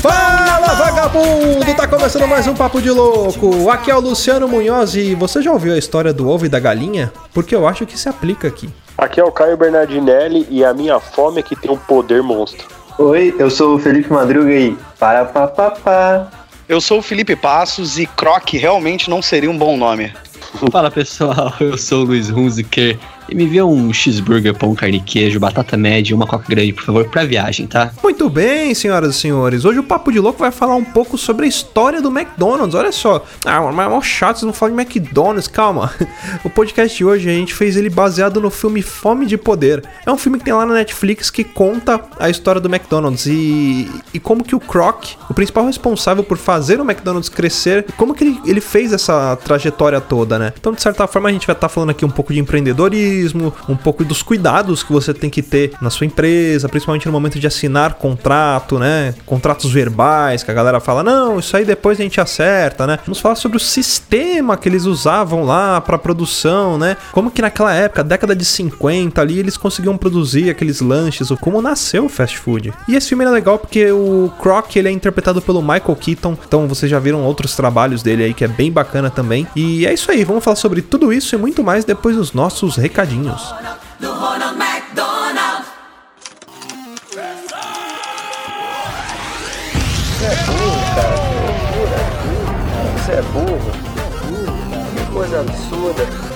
Fala vagabundo! Tá começando mais um Papo de Louco. Aqui é o Luciano Munhoz e você já ouviu a história do ovo e da galinha? Porque eu acho que se aplica aqui. Aqui é o Caio Bernardinelli e a minha fome é que tem um poder monstro. Oi, eu sou o Felipe Madruga e para pa, pa, pa. Eu sou o Felipe Passos e Croc realmente não seria um bom nome. Fala pessoal, eu sou o Luiz Hunziker e me vê um cheeseburger, pão, carne e queijo, batata média e uma coca grande, por favor, pra viagem, tá? Muito bem, senhoras e senhores. Hoje o Papo de Louco vai falar um pouco sobre a história do McDonald's. Olha só. Ah, mas é mó chato, vocês não falam de McDonald's, calma. O podcast de hoje a gente fez ele baseado no filme Fome de Poder. É um filme que tem lá na Netflix que conta a história do McDonald's e, e como que o Croc, o principal responsável por fazer o McDonald's crescer, como que ele, ele fez essa trajetória toda, né? Então, de certa forma, a gente vai estar falando aqui um pouco de empreendedorismo, um pouco dos cuidados que você tem que ter na sua empresa, principalmente no momento de assinar contrato, né? Contratos verbais, que a galera fala, não, isso aí depois a gente acerta, né? Vamos falar sobre o sistema que eles usavam lá para produção, né? Como que naquela época, década de 50 ali, eles conseguiam produzir aqueles lanches, como nasceu o fast food. E esse filme é legal porque o Croc, ele é interpretado pelo Michael Keaton, então vocês já viram outros trabalhos dele aí que é bem bacana também. E é isso aí, vamos falar sobre tudo isso e muito mais depois dos nossos recadinhos. Do Ronald McDonald. Você é burro? Que coisa absurda.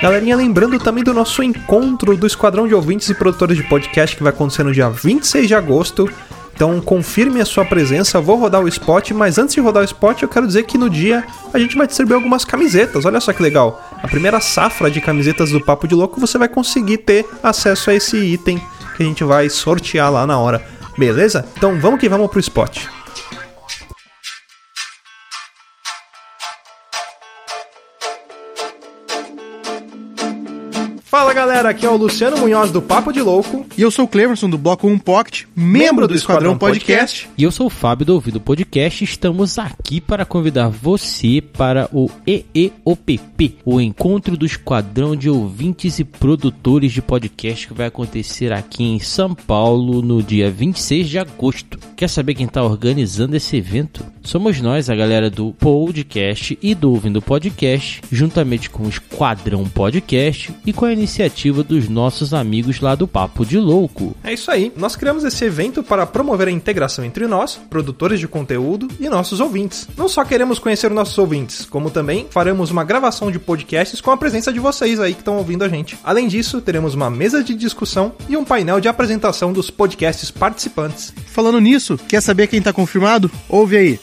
Galerinha, lembrando também do nosso encontro do Esquadrão de Ouvintes e Produtores de Podcast que vai acontecer no dia 26 de agosto. Então confirme a sua presença, vou rodar o spot, mas antes de rodar o spot eu quero dizer que no dia a gente vai distribuir algumas camisetas, olha só que legal. A primeira safra de camisetas do Papo de Louco você vai conseguir ter acesso a esse item que a gente vai sortear lá na hora, beleza? Então vamos que vamos pro spot. Fala galera, aqui é o Luciano Munhoz do Papo de Louco. E eu sou o Cleverson do Bloco 1 Pocket, membro do Esquadrão Podcast. E eu sou o Fábio do Ouvido Podcast. Estamos aqui para convidar você para o EEOPP, o Encontro do Esquadrão de Ouvintes e Produtores de Podcast que vai acontecer aqui em São Paulo no dia 26 de agosto. Quer saber quem está organizando esse evento? Somos nós, a galera do Podcast e do Ouvindo Podcast, juntamente com o Esquadrão Podcast e com a iniciativa dos nossos amigos lá do Papo de Louco. É isso aí, nós criamos esse evento para promover a integração entre nós, produtores de conteúdo, e nossos ouvintes. Não só queremos conhecer nossos ouvintes, como também faremos uma gravação de podcasts com a presença de vocês aí que estão ouvindo a gente. Além disso, teremos uma mesa de discussão e um painel de apresentação dos podcasts participantes. Falando nisso, quer saber quem tá confirmado? Ouve aí.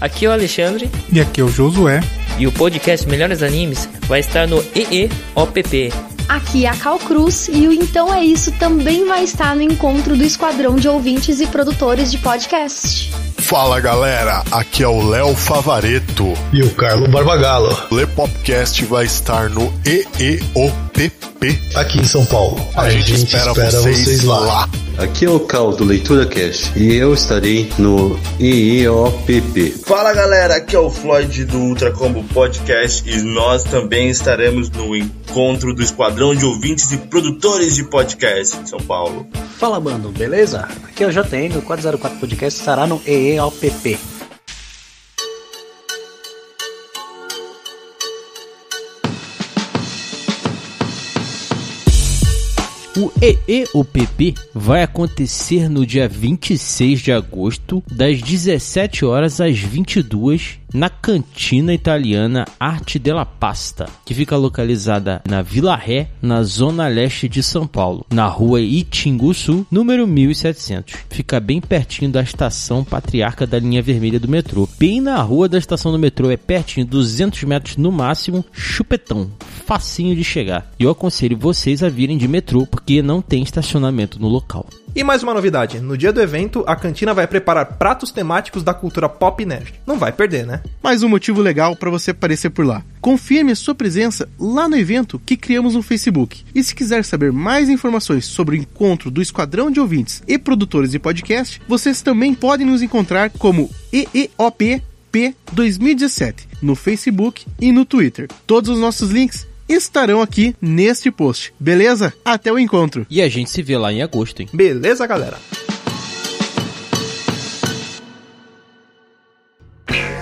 Aqui é o Alexandre E aqui é o Josué. E o podcast Melhores Animes vai estar no EEOPP. Aqui é a Cal Cruz e o Então É Isso também vai estar no encontro do Esquadrão de Ouvintes e Produtores de Podcast. Fala galera, aqui é o Léo Favareto. E o Carlo Barbagallo, O Le Popcast vai estar no EEOPP. Aqui em São Paulo. A, gente, espera, vocês, lá. Aqui é o Cal do Leitura Cash e eu estarei no EEOPP. Fala galera, aqui é o Floyd do Ultra Combo Podcast e nós também estaremos no encontro do Esquadrão de Ouvintes e Produtores de Podcast em São Paulo. Fala, mano, beleza? Aqui é o JN, o 404 Podcast estará no EEOPP. O EEOPP vai acontecer no dia 26 de agosto, das 17 horas às 22 na cantina italiana Arte della Pasta, que fica localizada na Vila Ré, na zona leste de São Paulo, na rua Itinguçu, número 1700. Fica bem pertinho da estação Patriarca da linha vermelha do metrô. Bem na rua da estação do metrô, é pertinho, 200 metros no máximo, chupetão, facinho de chegar. E eu aconselho vocês a virem de metrô, porque não tem estacionamento no local. E mais uma novidade: no dia do evento, a cantina vai preparar pratos temáticos da cultura pop nerd. Não vai perder, né? Mais um motivo legal para você aparecer por lá. Confirme a sua presença lá no evento que criamos no Facebook. E se quiser saber mais informações sobre o encontro do Esquadrão de Ouvintes e produtores de podcast, vocês também podem nos encontrar como EEOP P 2017 no Facebook e no Twitter. Todos os nossos links estarão aqui neste post. Beleza? Até o encontro. E a gente se vê lá em agosto, hein? Beleza, galera?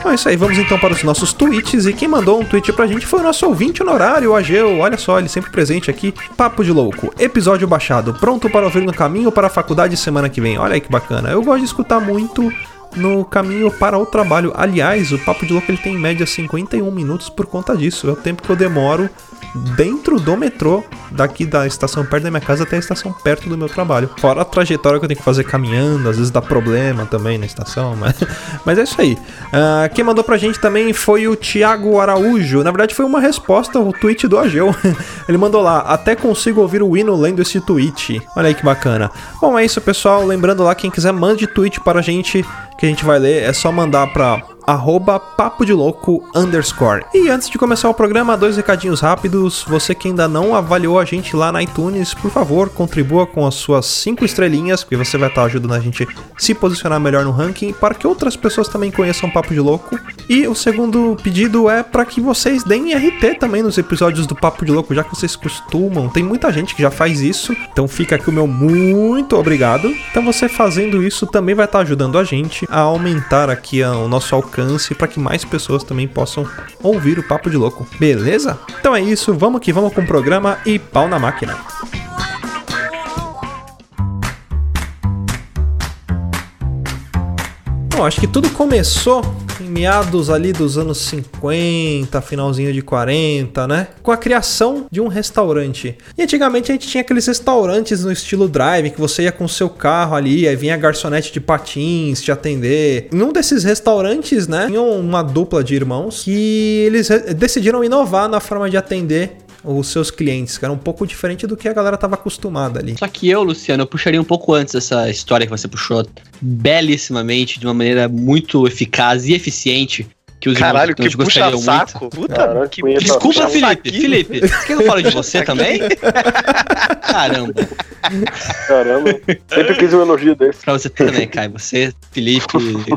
Então é isso aí, vamos então para os nossos tweets. E quem mandou um tweet pra gente foi o nosso ouvinte honorário, o Ageu. Olha só, ele sempre presente aqui. Papo de louco, episódio baixado, pronto para ouvir no caminho para a faculdade semana que vem. Olha aí que bacana. Eu gosto de escutar muito no caminho para o trabalho. Aliás, o Papo de Louco ele tem em média 51 minutos por conta disso. É o tempo que eu demoro dentro do metrô, daqui da estação perto da minha casa até a estação perto do meu trabalho. Fora a trajetória que eu tenho que fazer caminhando, às vezes dá problema também na estação, mas, mas é isso aí. Uh, quem mandou pra gente também foi o Thiago Araújo. Na verdade, foi uma resposta ao tweet do Ageu. Ele mandou lá: Até consigo ouvir o hino lendo esse tweet. Olha aí que bacana. Bom, é isso, pessoal. Lembrando lá, quem quiser, mande tweet para a gente que a gente vai ler. É só mandar pra arroba papo de louco underscore. E antes de começar o programa, dois recadinhos rápidos. Você que ainda não avaliou a gente lá na iTunes, por favor, contribua com as suas cinco estrelinhas, porque você vai estar ajudando a gente se posicionar melhor no ranking, para que outras pessoas também conheçam Papo de Louco. E o segundo pedido é para que vocês deem RT também nos episódios do Papo de Louco, já que vocês costumam. Tem muita gente que já faz isso, então fica aqui o meu muito obrigado. Então você fazendo isso também vai estar ajudando a gente a aumentar aqui o nosso alcance para que mais pessoas também possam ouvir o Papo de Louco. Beleza? Então é isso, vamos que vamos com o programa e pau na máquina. Bom, acho que tudo começou em meados ali dos anos 50, finalzinho de 40, né? Com a criação de um restaurante. E antigamente a gente tinha aqueles restaurantes no estilo drive, que você ia com seu carro ali, aí vinha a garçonete de patins te atender. Em um desses restaurantes, né, tinha uma dupla de irmãos que eles decidiram inovar na forma de atender os seus clientes, que era um pouco diferente do que a galera estava acostumada ali. Só que eu, Luciano, eu puxaria um pouco antes essa história que você puxou, belíssimamente, de uma maneira muito eficaz e eficiente. Que os Caralho, irmãos que puxa saco. muito. Puta, Cara, que Desculpa, Puxa Felipe. Felipe, você quer que eu fale de você também? Caramba. Caramba. Sempre quis um elogio desse. Pra você também, Caio. Você, Felipe,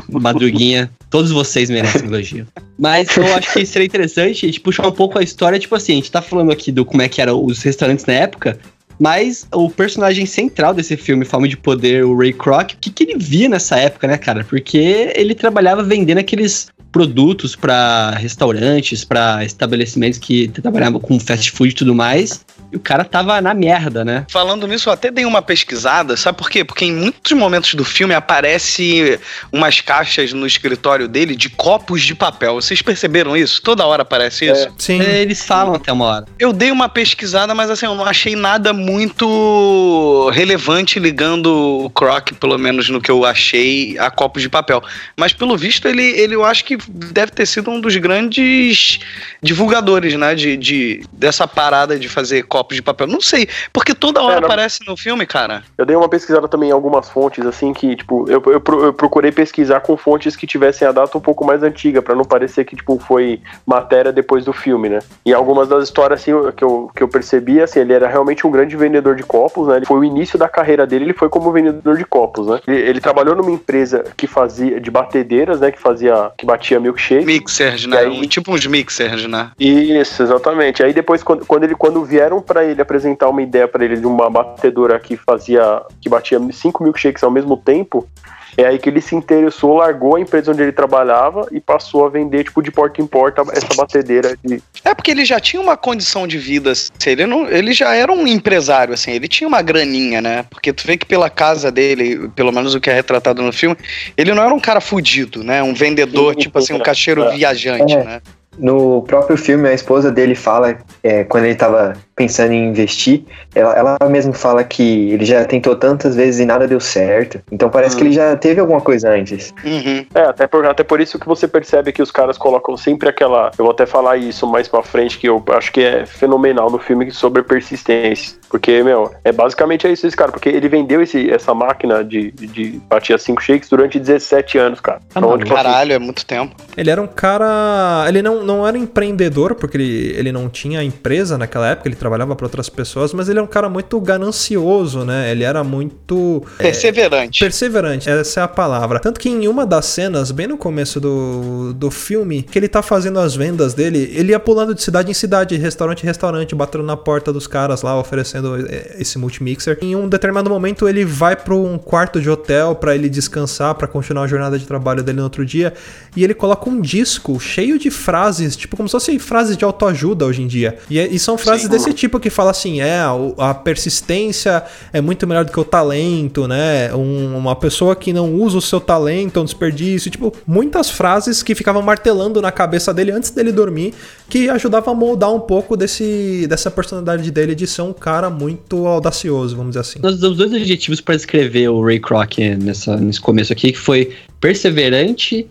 Madruguinha, todos vocês merecem elogio. Mas eu acho que seria interessante a gente puxar um pouco a história, tipo assim, a gente tá falando aqui do como é que eram os restaurantes na época, mas o personagem central desse filme, Fome de Poder, o Ray Kroc, o que, que ele via nessa época, né, cara? Porque ele trabalhava vendendo aqueles produtos pra restaurantes, pra estabelecimentos que trabalhavam com fast food e tudo mais. E o cara tava na merda, né? Falando nisso, eu até dei uma pesquisada, sabe por quê? Porque em muitos momentos do filme aparece umas caixas no escritório dele de copos de papel. Vocês perceberam isso? Toda hora aparece isso? Sim. É, Eles falam até uma hora. Eu dei uma pesquisada, mas assim, eu não achei nada muito relevante ligando o Croc, pelo menos no que eu achei, a copos de papel. Mas pelo visto, ele, ele eu acho que deve ter sido um dos grandes divulgadores, né? De, de, dessa parada de fazer copos de papel. Não sei, porque toda hora É, não- aparece no filme, cara. Eu dei uma pesquisada também em algumas fontes, assim, que, tipo, eu, eu, eu procurei pesquisar com fontes que tivessem a data um pouco mais antiga, pra não parecer que, tipo, foi matéria depois do filme, né? E algumas das histórias, assim, que eu, que eu percebi, assim, ele era realmente um grande vendedor de copos, né? Ele foi o início da carreira dele, ele foi como vendedor de copos, né? Ele, ele trabalhou numa empresa que fazia, de batedeiras, né? Que fazia, que batia milkshake. Mixers, né? aí- tipo uns mixers, né? Isso, exatamente. Aí depois, quando, quando ele, quando vieram pra ele apresentar uma ideia pra ele de uma batedora que fazia, que batia 5 milkshakes ao mesmo tempo, é aí que ele se interessou, largou a empresa onde ele trabalhava e passou a vender, tipo, de porta em porta essa batedeira de. É porque ele já tinha uma condição de vida, assim, ele, não, ele já era um empresário, assim, ele tinha uma graninha, né? Porque tu vê que pela casa dele, pelo menos o que é retratado no filme, ele não era um cara fudido, né? Um vendedor, Sim, tipo assim, um caixeiro é. viajante, É. né? No próprio filme, a esposa dele fala, é, quando ele tava pensando em investir, ela, ela mesmo fala que ele já tentou tantas vezes e nada deu certo. Então parece Hum. que ele já teve alguma coisa antes. É, até por, até por isso que você percebe que os caras colocam sempre aquela. Eu vou até falar isso mais pra frente, que eu acho que é fenomenal no filme sobre persistência. Porque, meu, é basicamente é isso, esse cara. Porque ele vendeu esse, essa máquina de, de batia 5 shakes durante 17 anos, cara. Então, tipo assim, Caralho, é muito tempo. Ele era um cara. Ele não, não era empreendedor, porque ele, ele não tinha empresa naquela época, ele trabalhava para outras pessoas, mas ele é um cara muito ganancioso, né? Ele era muito. é, Perseverante. perseverante, essa é a palavra. Tanto que em uma das cenas, bem no começo do, do filme, que ele tá fazendo as vendas dele, ele ia pulando de cidade em cidade, restaurante em restaurante, batendo na porta dos caras lá, oferecendo eh, esse multimixer. Em um determinado momento, ele vai para um quarto de hotel para ele descansar, para continuar a jornada de trabalho dele no outro dia, e ele coloca um disco cheio de frases, tipo como se fossem frases de autoajuda hoje em dia. E, é- e são frases desse tipo que fala assim: é, a persistência é muito melhor do que o talento, né? Um- uma pessoa que não usa o seu talento é um desperdício. Tipo, muitas frases que ficavam martelando na cabeça dele antes dele dormir, que ajudavam a moldar um pouco desse, dessa personalidade dele de ser um cara muito audacioso, vamos dizer assim. Nós usamos dois adjetivos para descrever o Ray Kroc nessa, nesse começo aqui, que foi perseverante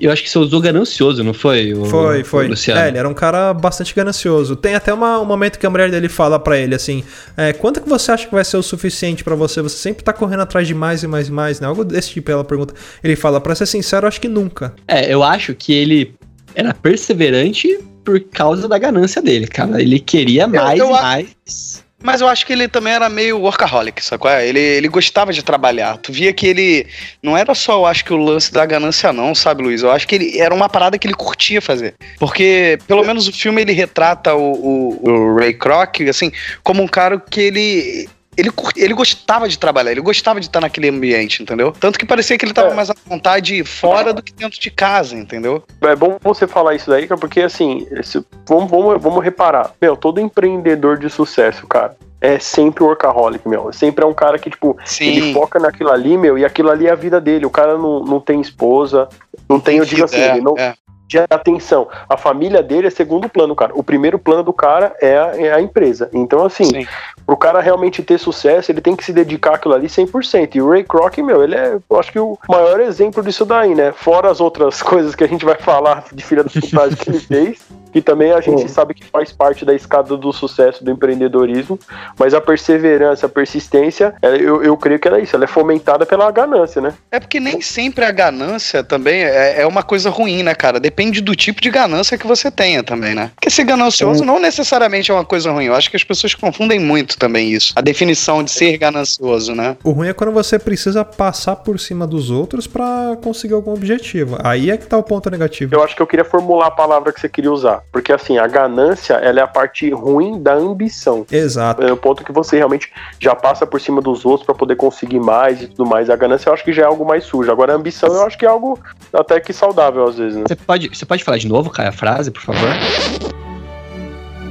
eu acho que você usou ganancioso, não foi? o- Foi, o foi. Luciano? É, ele era um cara bastante ganancioso. Tem até uma- um momento que a mulher dele fala pra ele assim: é, quanto que você acha que vai ser o suficiente pra você? Você sempre tá correndo atrás de mais e mais e mais, né? Algo desse tipo. Ela pergunta. Ele fala: pra ser sincero, acho que nunca. É, eu acho que ele era perseverante por causa da ganância dele, cara. Ele queria mais eu e a- mais. Mas eu acho que ele também era meio workaholic, sacou? Ele, ele gostava de trabalhar. Tu via que ele. Não era só, eu acho que o lance da ganância, não, sabe, Luiz? Eu acho que ele era uma parada que ele curtia fazer. Porque, pelo menos, o filme ele retrata o, o, o Ray Kroc, assim, como um cara que ele. Ele, ele gostava de trabalhar, ele gostava de estar naquele ambiente, entendeu? Tanto que parecia que ele tava mais à vontade fora do que dentro de casa, entendeu? É bom você falar isso daí, cara, porque assim, esse- vamos, vamos, vamos reparar. Meu, todo empreendedor de sucesso, cara, é sempre workaholic, meu. Sempre é um cara que, tipo, ele foca naquilo ali, meu, e aquilo ali é a vida dele. O cara não, não tem esposa, não tem, eu digo assim, É, ele não. é. De atenção, a família dele é segundo plano, cara. O primeiro plano do cara é a, é a empresa. Então, assim, pro cara realmente ter sucesso, ele tem que se dedicar àquilo ali 100%. E o Ray Kroc, meu, ele é, eu acho que o maior exemplo disso daí, né? Fora as outras coisas que a gente vai falar de filha da putagem que ele fez, que também a gente sabe que faz parte da escada do sucesso do empreendedorismo, mas a perseverança, a persistência, eu, eu creio que ela é isso, ela é fomentada pela ganância, né? É porque nem sempre a ganância também é, é uma coisa ruim, né, cara? Depende do tipo de ganância que você tenha também, né? Porque ser ganancioso não necessariamente é uma coisa ruim. Eu acho que as pessoas confundem muito também isso. A definição de ser ganancioso, né? O ruim é quando você precisa passar por cima dos outros pra conseguir algum objetivo. Aí é que tá o ponto negativo. Eu acho que eu queria formular a palavra que você queria usar, porque assim, a ganância, ela é a parte ruim da ambição. Exato. É o ponto que você realmente já passa por cima dos outros pra poder conseguir mais e tudo mais. A ganância eu acho que já é algo mais sujo. Agora a ambição eu acho que é algo até que saudável às vezes, né? Você pode, você pode falar de novo, cara, a frase, por favor?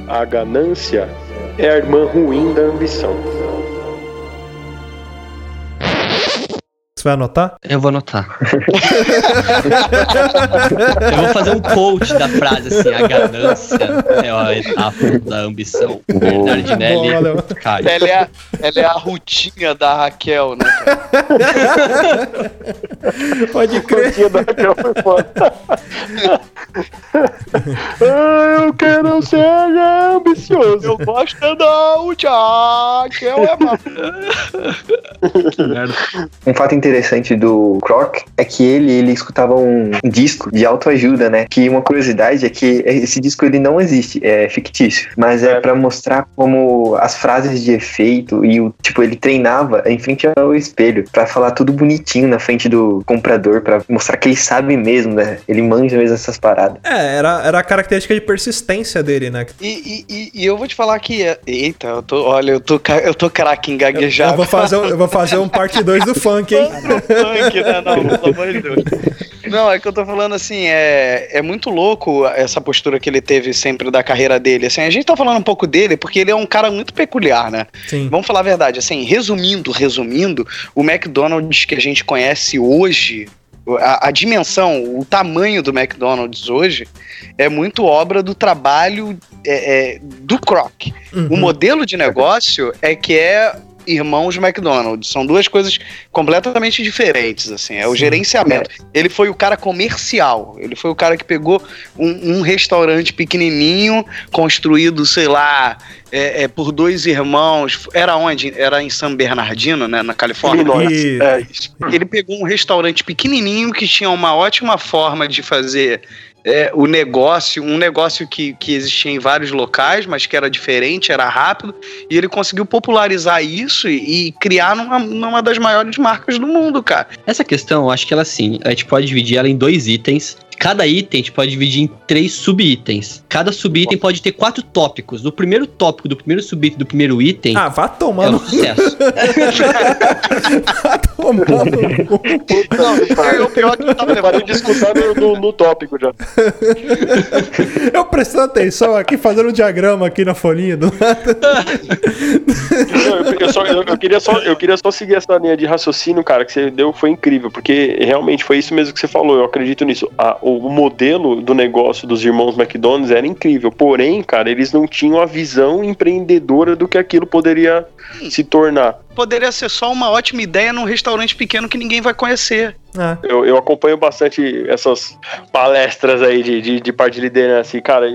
A ganância é a irmã ruim da ambição. Você vai anotar? Eu vou anotar. Eu vou fazer um coach da frase assim, a ganância é a etapa da ambição. Bernardinelli, Boa, Léo. Caio. Ela é, a, ela é a rutinha da Raquel, né? Pode crer. Dia da Raquel foi foda. Ah, eu quero ser ambicioso. Eu gosto da Raquel é uma... Que merda. Um fato interessante do Croc é que ele, ele escutava um disco de autoajuda, né? Que uma curiosidade é que esse disco ele não existe, é fictício, mas é pra mostrar como as frases de efeito e o tipo ele treinava em frente ao espelho pra falar tudo bonitinho na frente do comprador pra mostrar que ele sabe mesmo, né? Ele manja mesmo essas paradas. É, era, era a característica de persistência dele, né? E, e- e, eu vou te falar que. Eita, eu tô. Olha, eu tô, eu tô craque em gaguejar. Eu vou fazer, um- eu vou fazer um parte 2 do funk, hein? né? Não, pelo amor de Deus. Não, é que eu tô falando assim, é, é muito louco essa postura que ele teve sempre da carreira dele. Assim, a gente tá falando um pouco dele porque ele é um cara muito peculiar, né? Sim. Vamos falar a verdade, assim, resumindo, resumindo, o McDonald's que a gente conhece hoje, a, a dimensão, o tamanho do McDonald's hoje é muito obra do trabalho é, é, do Kroc. O modelo de negócio é que é irmãos McDonald's. São duas coisas completamente diferentes, assim. É o gerenciamento. Ele foi o cara comercial. Ele foi o cara que pegou um, um restaurante pequenininho, construído, sei lá, é, é, por dois irmãos. Era onde? Era em San Bernardino, né? Na Califórnia. Illinois. É, Ele pegou um restaurante pequenininho que tinha uma ótima forma de fazer é, o negócio, um negócio que, que existia em vários locais, mas que era diferente, era rápido, e ele conseguiu popularizar isso e, e criar numa, numa das maiores marcas do mundo, cara. Essa questão, eu acho que ela assim, a gente pode dividir ela em dois itens. Cada item a gente pode dividir em três sub-itens. Cada sub-item pode ter quatro tópicos. No primeiro tópico do primeiro sub-item do primeiro item. Ah, vá tomar é o sucesso. Não, é o pior que eu tava escutar no, no- no tópico já. Eu prestando atenção aqui, fazendo um diagrama aqui na folhinha do eu, eu- eu queria só, eu queria só seguir essa linha de raciocínio, cara, que você deu, foi incrível, porque realmente foi isso mesmo que você falou, eu acredito nisso. A- o modelo do negócio dos irmãos McDonald's era incrível, porém, cara, eles não tinham a visão empreendedora do que aquilo poderia se tornar. Poderia ser só uma ótima ideia num restaurante pequeno que ninguém vai conhecer. Eu, eu acompanho bastante essas palestras aí de, de, de parte de liderança. E, cara,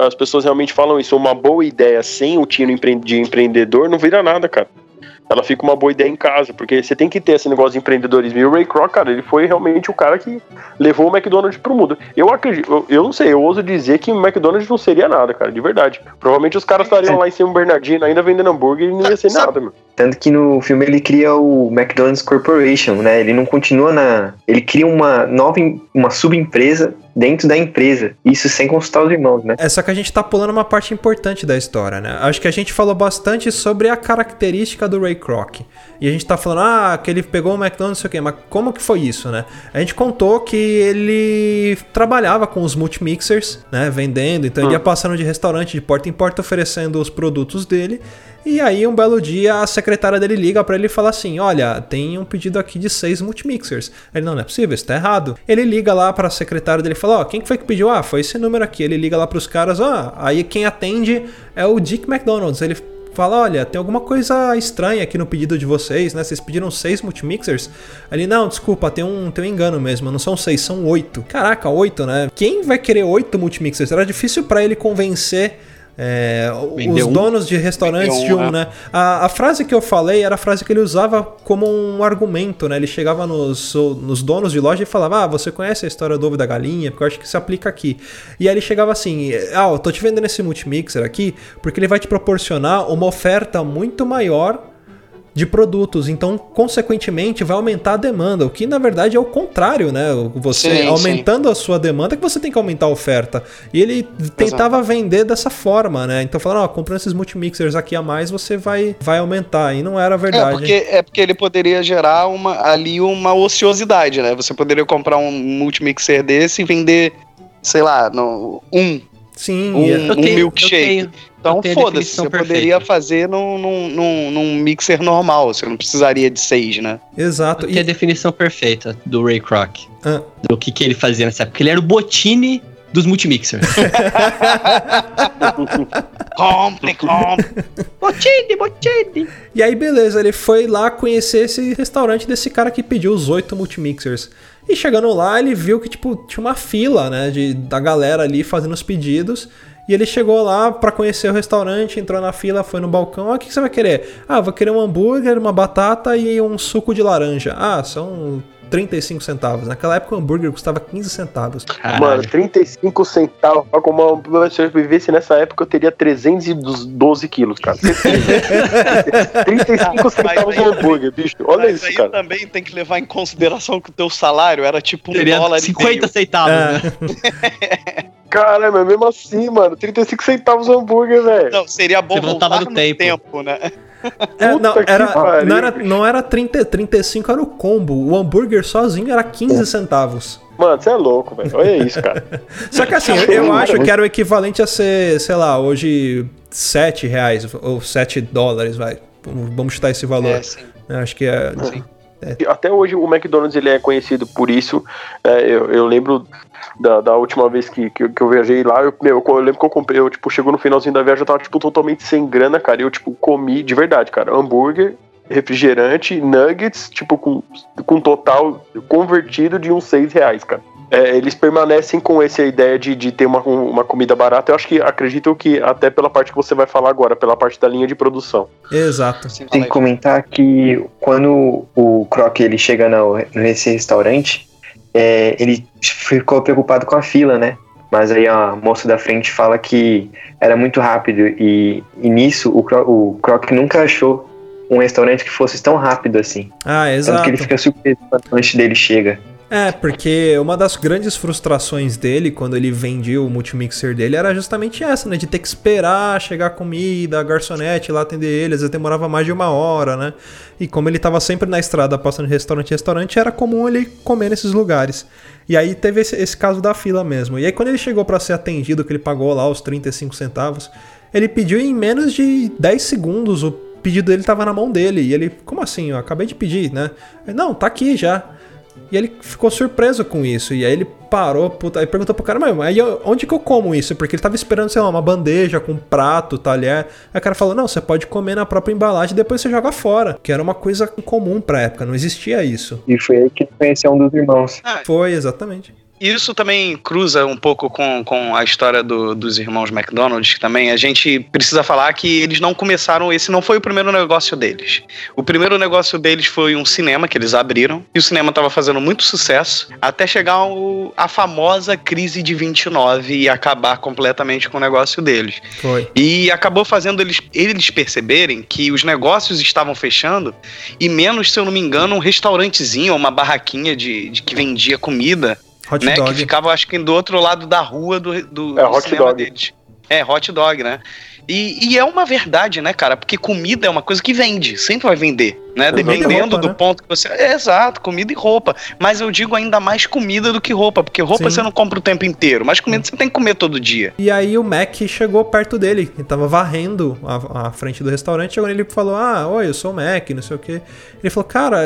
as pessoas realmente falam isso. Uma boa ideia sem o tino de empreendedor não vira nada, cara. Ela fica uma boa ideia em casa, porque você tem que ter esse negócio de empreendedorismo. E o Ray Kroc, cara, ele foi realmente o cara que levou o McDonald's pro mundo. Eu acredito, eu, eu não sei, eu ouso dizer que o McDonald's não seria nada, cara, de verdade. Provavelmente os caras estariam lá em São Bernardino ainda vendendo hambúrguer e não ia ser nada, meu. Tanto que no filme ele cria o McDonald's Corporation, né? Ele não continua na. Ele cria uma nova, uma subempresa dentro da empresa. Isso sem consultar os irmãos, né? É só que a gente tá pulando uma parte importante da história, né? Acho que a gente falou bastante sobre a característica do Ray Kroc. E a gente tá falando, ah, que ele pegou o McDonald's, não sei o quê, mas como que foi isso, né? A gente contou que ele trabalhava com os multimixers, né? Vendendo, então ele ia passando de restaurante de porta em porta oferecendo os produtos dele. E aí, um belo dia, a secretária dele liga pra ele e fala assim: Olha, tem um pedido aqui de seis multimixers. Ele, não, não é possível, isso tá errado. Ele liga lá pra secretária dele e fala: Ó, quem que foi que pediu? Ah, foi esse número aqui. Ele liga lá pros caras: Ah, aí quem atende é o Dick McDonald's. Ele fala: Olha, tem alguma coisa estranha aqui no pedido de vocês, né? Vocês pediram seis multimixers? Ele, não, desculpa, tem um, tem um engano mesmo, não são seis, são oito. Caraca, oito, né? Quem vai querer oito multimixers? Era difícil pra ele convencer. É, os um. donos de restaurantes de um, é. né? A, a frase que eu falei era a frase que ele usava como um argumento, né? Ele chegava nos, nos donos de loja e falava: Ah, você conhece a história do ovo da galinha? Porque eu acho que se aplica aqui. E aí ele chegava assim: Ah, eu tô te vendendo esse multimixer aqui porque ele vai te proporcionar uma oferta muito maior de produtos, então consequentemente vai aumentar a demanda, o que na verdade é o contrário, né? Você Sim, aumentando a sua demanda que você tem que aumentar a oferta. E ele tentava vender dessa forma, né? Então falando, ó, comprando esses multimixers aqui a mais, você vai vai aumentar. E não era É verdade. porque, é porque ele poderia gerar uma, ali uma ociosidade, né? Você poderia comprar um multimixer desse e vender, sei lá, no, um, Sim, um, Eu um tenho- milkshake. Então foda-se, você perfeita. poderia fazer num, num, num, mixer normal, você não precisaria de seis, né? exato. Tem a definição perfeita do Ray Kroc. Ah. Do que, que ele fazia nessa época. Ele era o botine dos multimixers. Compre, compre. botine, botine. E aí, beleza, ele foi lá conhecer esse restaurante desse cara que pediu os oito multimixers. E chegando lá, ele viu que, tipo, tinha uma fila, né, de, da galera ali fazendo os pedidos. E ele chegou lá pra conhecer o restaurante, entrou na fila, foi no balcão. Ah, o que você vai querer? Ah, vou querer um hambúrguer, uma batata e um suco de laranja. Ah, são 35 centavos. Naquela época o hambúrguer custava 15 centavos. Mano, 35 centavos pra comer uma. Se eu vivesse nessa época, eu teria 312 quilos, cara. 35 centavos no hambúrguer, bicho. Olha Mas isso, aí cara. também tem que levar em consideração que o teu salário era tipo um Seria dólar 50 e meio. centavos, É. né? Cara, mas mesmo assim, mano, 35 centavos o hambúrguer, velho. Não, seria bom Você voltar no tempo. né? É, não, era, não, era, não era 30, 35, era o combo. O hambúrguer sozinho era 15 centavos. Mano, você é louco, velho. Olha isso, cara. Só que assim, eu, eu acho que era o equivalente a ser, sei lá, hoje 7 reais ou 7 dólares, vai. Vamos chutar esse valor. É, sim. Eu acho que é. Até hoje o McDonald's ele é conhecido por isso. É, eu, eu lembro da, da última vez que, que, que eu viajei lá, eu, meu, eu lembro que eu comprei, eu, tipo, chegou no finalzinho da viagem, eu tava, tipo, totalmente sem grana, cara. E eu, tipo, comi de verdade, cara, hambúrguer, refrigerante, nuggets, tipo, com, com total convertido de uns 6 reais, cara. É, eles permanecem com essa ideia de, de ter uma, uma comida barata. Eu acho que acredito que até pela parte que você vai falar agora, pela parte da linha de produção. Exato. Tem que comentar que quando o Croc ele chega no, nesse restaurante, é, ele ficou preocupado com a fila, né? Mas aí a moça da frente fala que era muito rápido e, e nisso o, Cro- o Croc nunca achou um restaurante que fosse tão rápido assim. Ah, Tanto exato. que ele fica surpreso quando o lanche dele chega. É, porque uma das grandes frustrações dele quando ele vendia o multimixer dele era justamente essa, né? De ter que esperar chegar a comida, a garçonete lá atender ele, às vezes demorava mais de uma hora, né? E como ele tava sempre na estrada passando de restaurante em restaurante, era comum ele comer nesses lugares. E aí teve esse, esse caso da fila mesmo. E aí quando ele chegou para ser atendido, que ele pagou lá os 35 centavos, ele pediu em menos de 10 segundos, o pedido dele tava na mão dele. E ele, como assim? Eu acabei de pedir, né? Não, tá aqui já. E ele ficou surpreso com isso. E aí ele parou, puta, aí perguntou pro cara, mas aí onde que eu como isso? Porque ele tava esperando, sei lá, uma bandeja com prato, talher. Aí o cara falou, não, você pode comer na própria embalagem e depois você joga fora. Que era uma coisa comum pra época, não existia isso. E foi aí que ele conheceu um dos irmãos. Foi, exatamente. Isso também cruza um pouco com, com a história do- dos irmãos McDonald's, que também a gente precisa falar que eles não começaram, esse não foi o primeiro negócio deles. O primeiro negócio deles foi um cinema que eles abriram, e o cinema estava fazendo muito sucesso, até chegar o- a famosa crise de 29 e acabar completamente com o negócio deles. Foi. E acabou fazendo eles, eles perceberem que os negócios estavam fechando e menos, se eu não me engano, um restaurantezinho, uma barraquinha de, de que vendia comida, Hot né? dog. Que ficava, acho que do outro lado da rua do, do, É, do hot cinema dog. deles. É, hot dog, né? E, e é uma verdade, né, cara? Porque comida é uma coisa que vende, sempre vai vender, né? Dependendo roupa, do né? ponto que você. É, exato, comida e roupa. Mas eu digo ainda mais comida do que roupa, porque roupa Sim. você não compra o tempo inteiro, mas comida você tem que comer todo dia. E aí o Mac chegou perto dele, ele tava varrendo a, a frente do restaurante, chegou nele e falou, ah, oi, eu sou o Mac, não sei o quê. Ele falou, cara,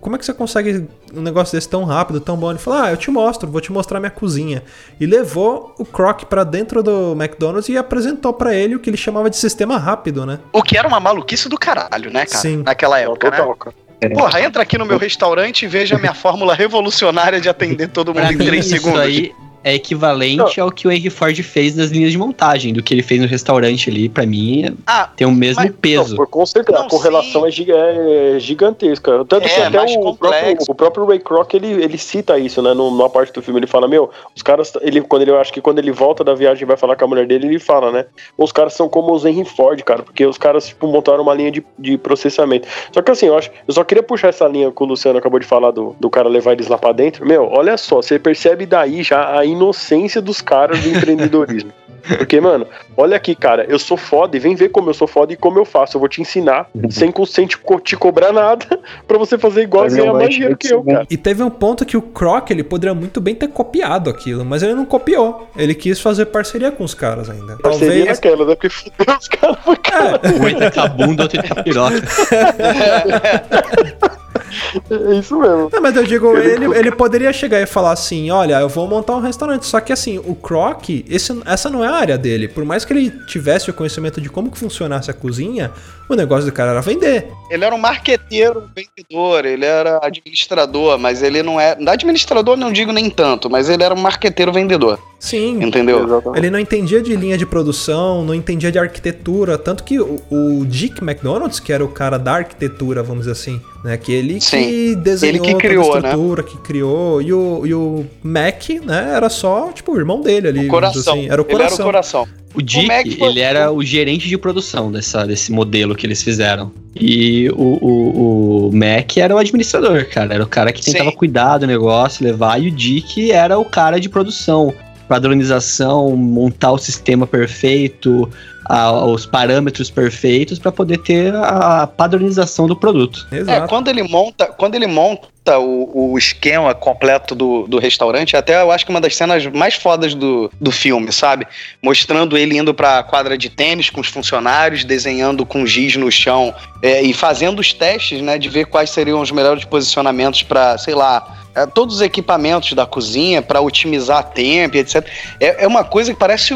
como é que você consegue um negócio desse tão rápido, tão bom? Ele falou, ah, eu te mostro, vou te mostrar minha cozinha. E levou o Croc pra dentro do McDonald's e apresentou pra ele o que ele chamava de sistema rápido, né? O que era uma maluquice do caralho, né, cara? Sim. Naquela época, né? Porra, entra aqui no meu restaurante e veja a minha fórmula revolucionária de atender todo mundo Pra em mim, 3 isso segundos. aí é equivalente ao que o Henry Ford fez nas linhas de montagem, do que ele fez no restaurante ali. Pra mim, Ah, tem o mesmo mas- peso. Não, com certeza, Não, a correlação é, giga- é gigantesca. Tanto É, que até o próprio, o próprio Ray Kroc, ele, ele cita isso, né? no- Numa parte do filme, ele fala, meu, os caras, ele, quando ele, eu acho que quando ele volta da viagem e vai falar com a mulher dele, ele fala, né? Os caras são como os Henry Ford, cara, porque os caras, tipo, montaram uma linha de, de processamento. Só que assim, eu acho, eu só queria puxar essa linha que o Luciano acabou de falar do, do cara levar eles lá pra dentro. Meu, olha só, você percebe daí já a inocência dos caras do empreendedorismo. Porque, mano, olha aqui, cara, eu sou foda e vem ver como eu sou foda e como eu faço. Eu vou te ensinar sem, co- sem te, co- te cobrar nada pra você fazer igual e ganhar um mais dinheiro que eu, cara. E teve um ponto que o Croc, ele poderia muito bem ter copiado aquilo, mas ele não copiou. Ele quis fazer parceria com os caras ainda. Parceria Talvez... naquela, né? Porque fudeu os caras pra caralho. Um entra com a bunda, outro a piroca. É isso mesmo. Não, mas eu digo, ele, ele poderia chegar e falar assim: olha, eu vou montar um restaurante. Só que assim, o Croc, esse, essa não é a área dele. Por mais que ele tivesse o conhecimento de como que funcionasse a cozinha, o negócio do cara era vender. Ele era um marqueteiro, um vendedor, ele era administrador, mas ele não é. Administrador não digo nem tanto, mas ele era um marqueteiro vendedor. Sim. Entendeu? Exatamente. Ele não entendia de linha de produção, não entendia de arquitetura, tanto que o, o Dick McDonald's, que era o cara da arquitetura, vamos dizer assim, né, que ele que Sim. desenhou Ele que criou, toda a né? estrutura, que criou, e o, e o Mac, né, era só, tipo, o irmão dele ali, O coração. assim, era o Ele era o coração. O Dick, Mac foi- ele era o gerente de produção dessa, desse modelo que eles fizeram. E o, o, o Mac era o administrador, cara. Era o cara que tentava Sim. cuidar do negócio, levar. E o Dick era o cara de produção. padronização, montar o sistema perfeito, a- os parâmetros perfeitos para poder ter a padronização do produto. É, quando ele monta, quando ele monta o, o esquema completo do, do restaurante, até eu acho que uma das cenas mais fodas do, do filme, sabe? Mostrando ele indo pra quadra de tênis com os funcionários, desenhando com giz no chão é, e fazendo os testes, né? De ver quais seriam os melhores posicionamentos pra, sei lá. é, Todos os equipamentos da cozinha para otimizar tempo e etc. É, é uma coisa que parece,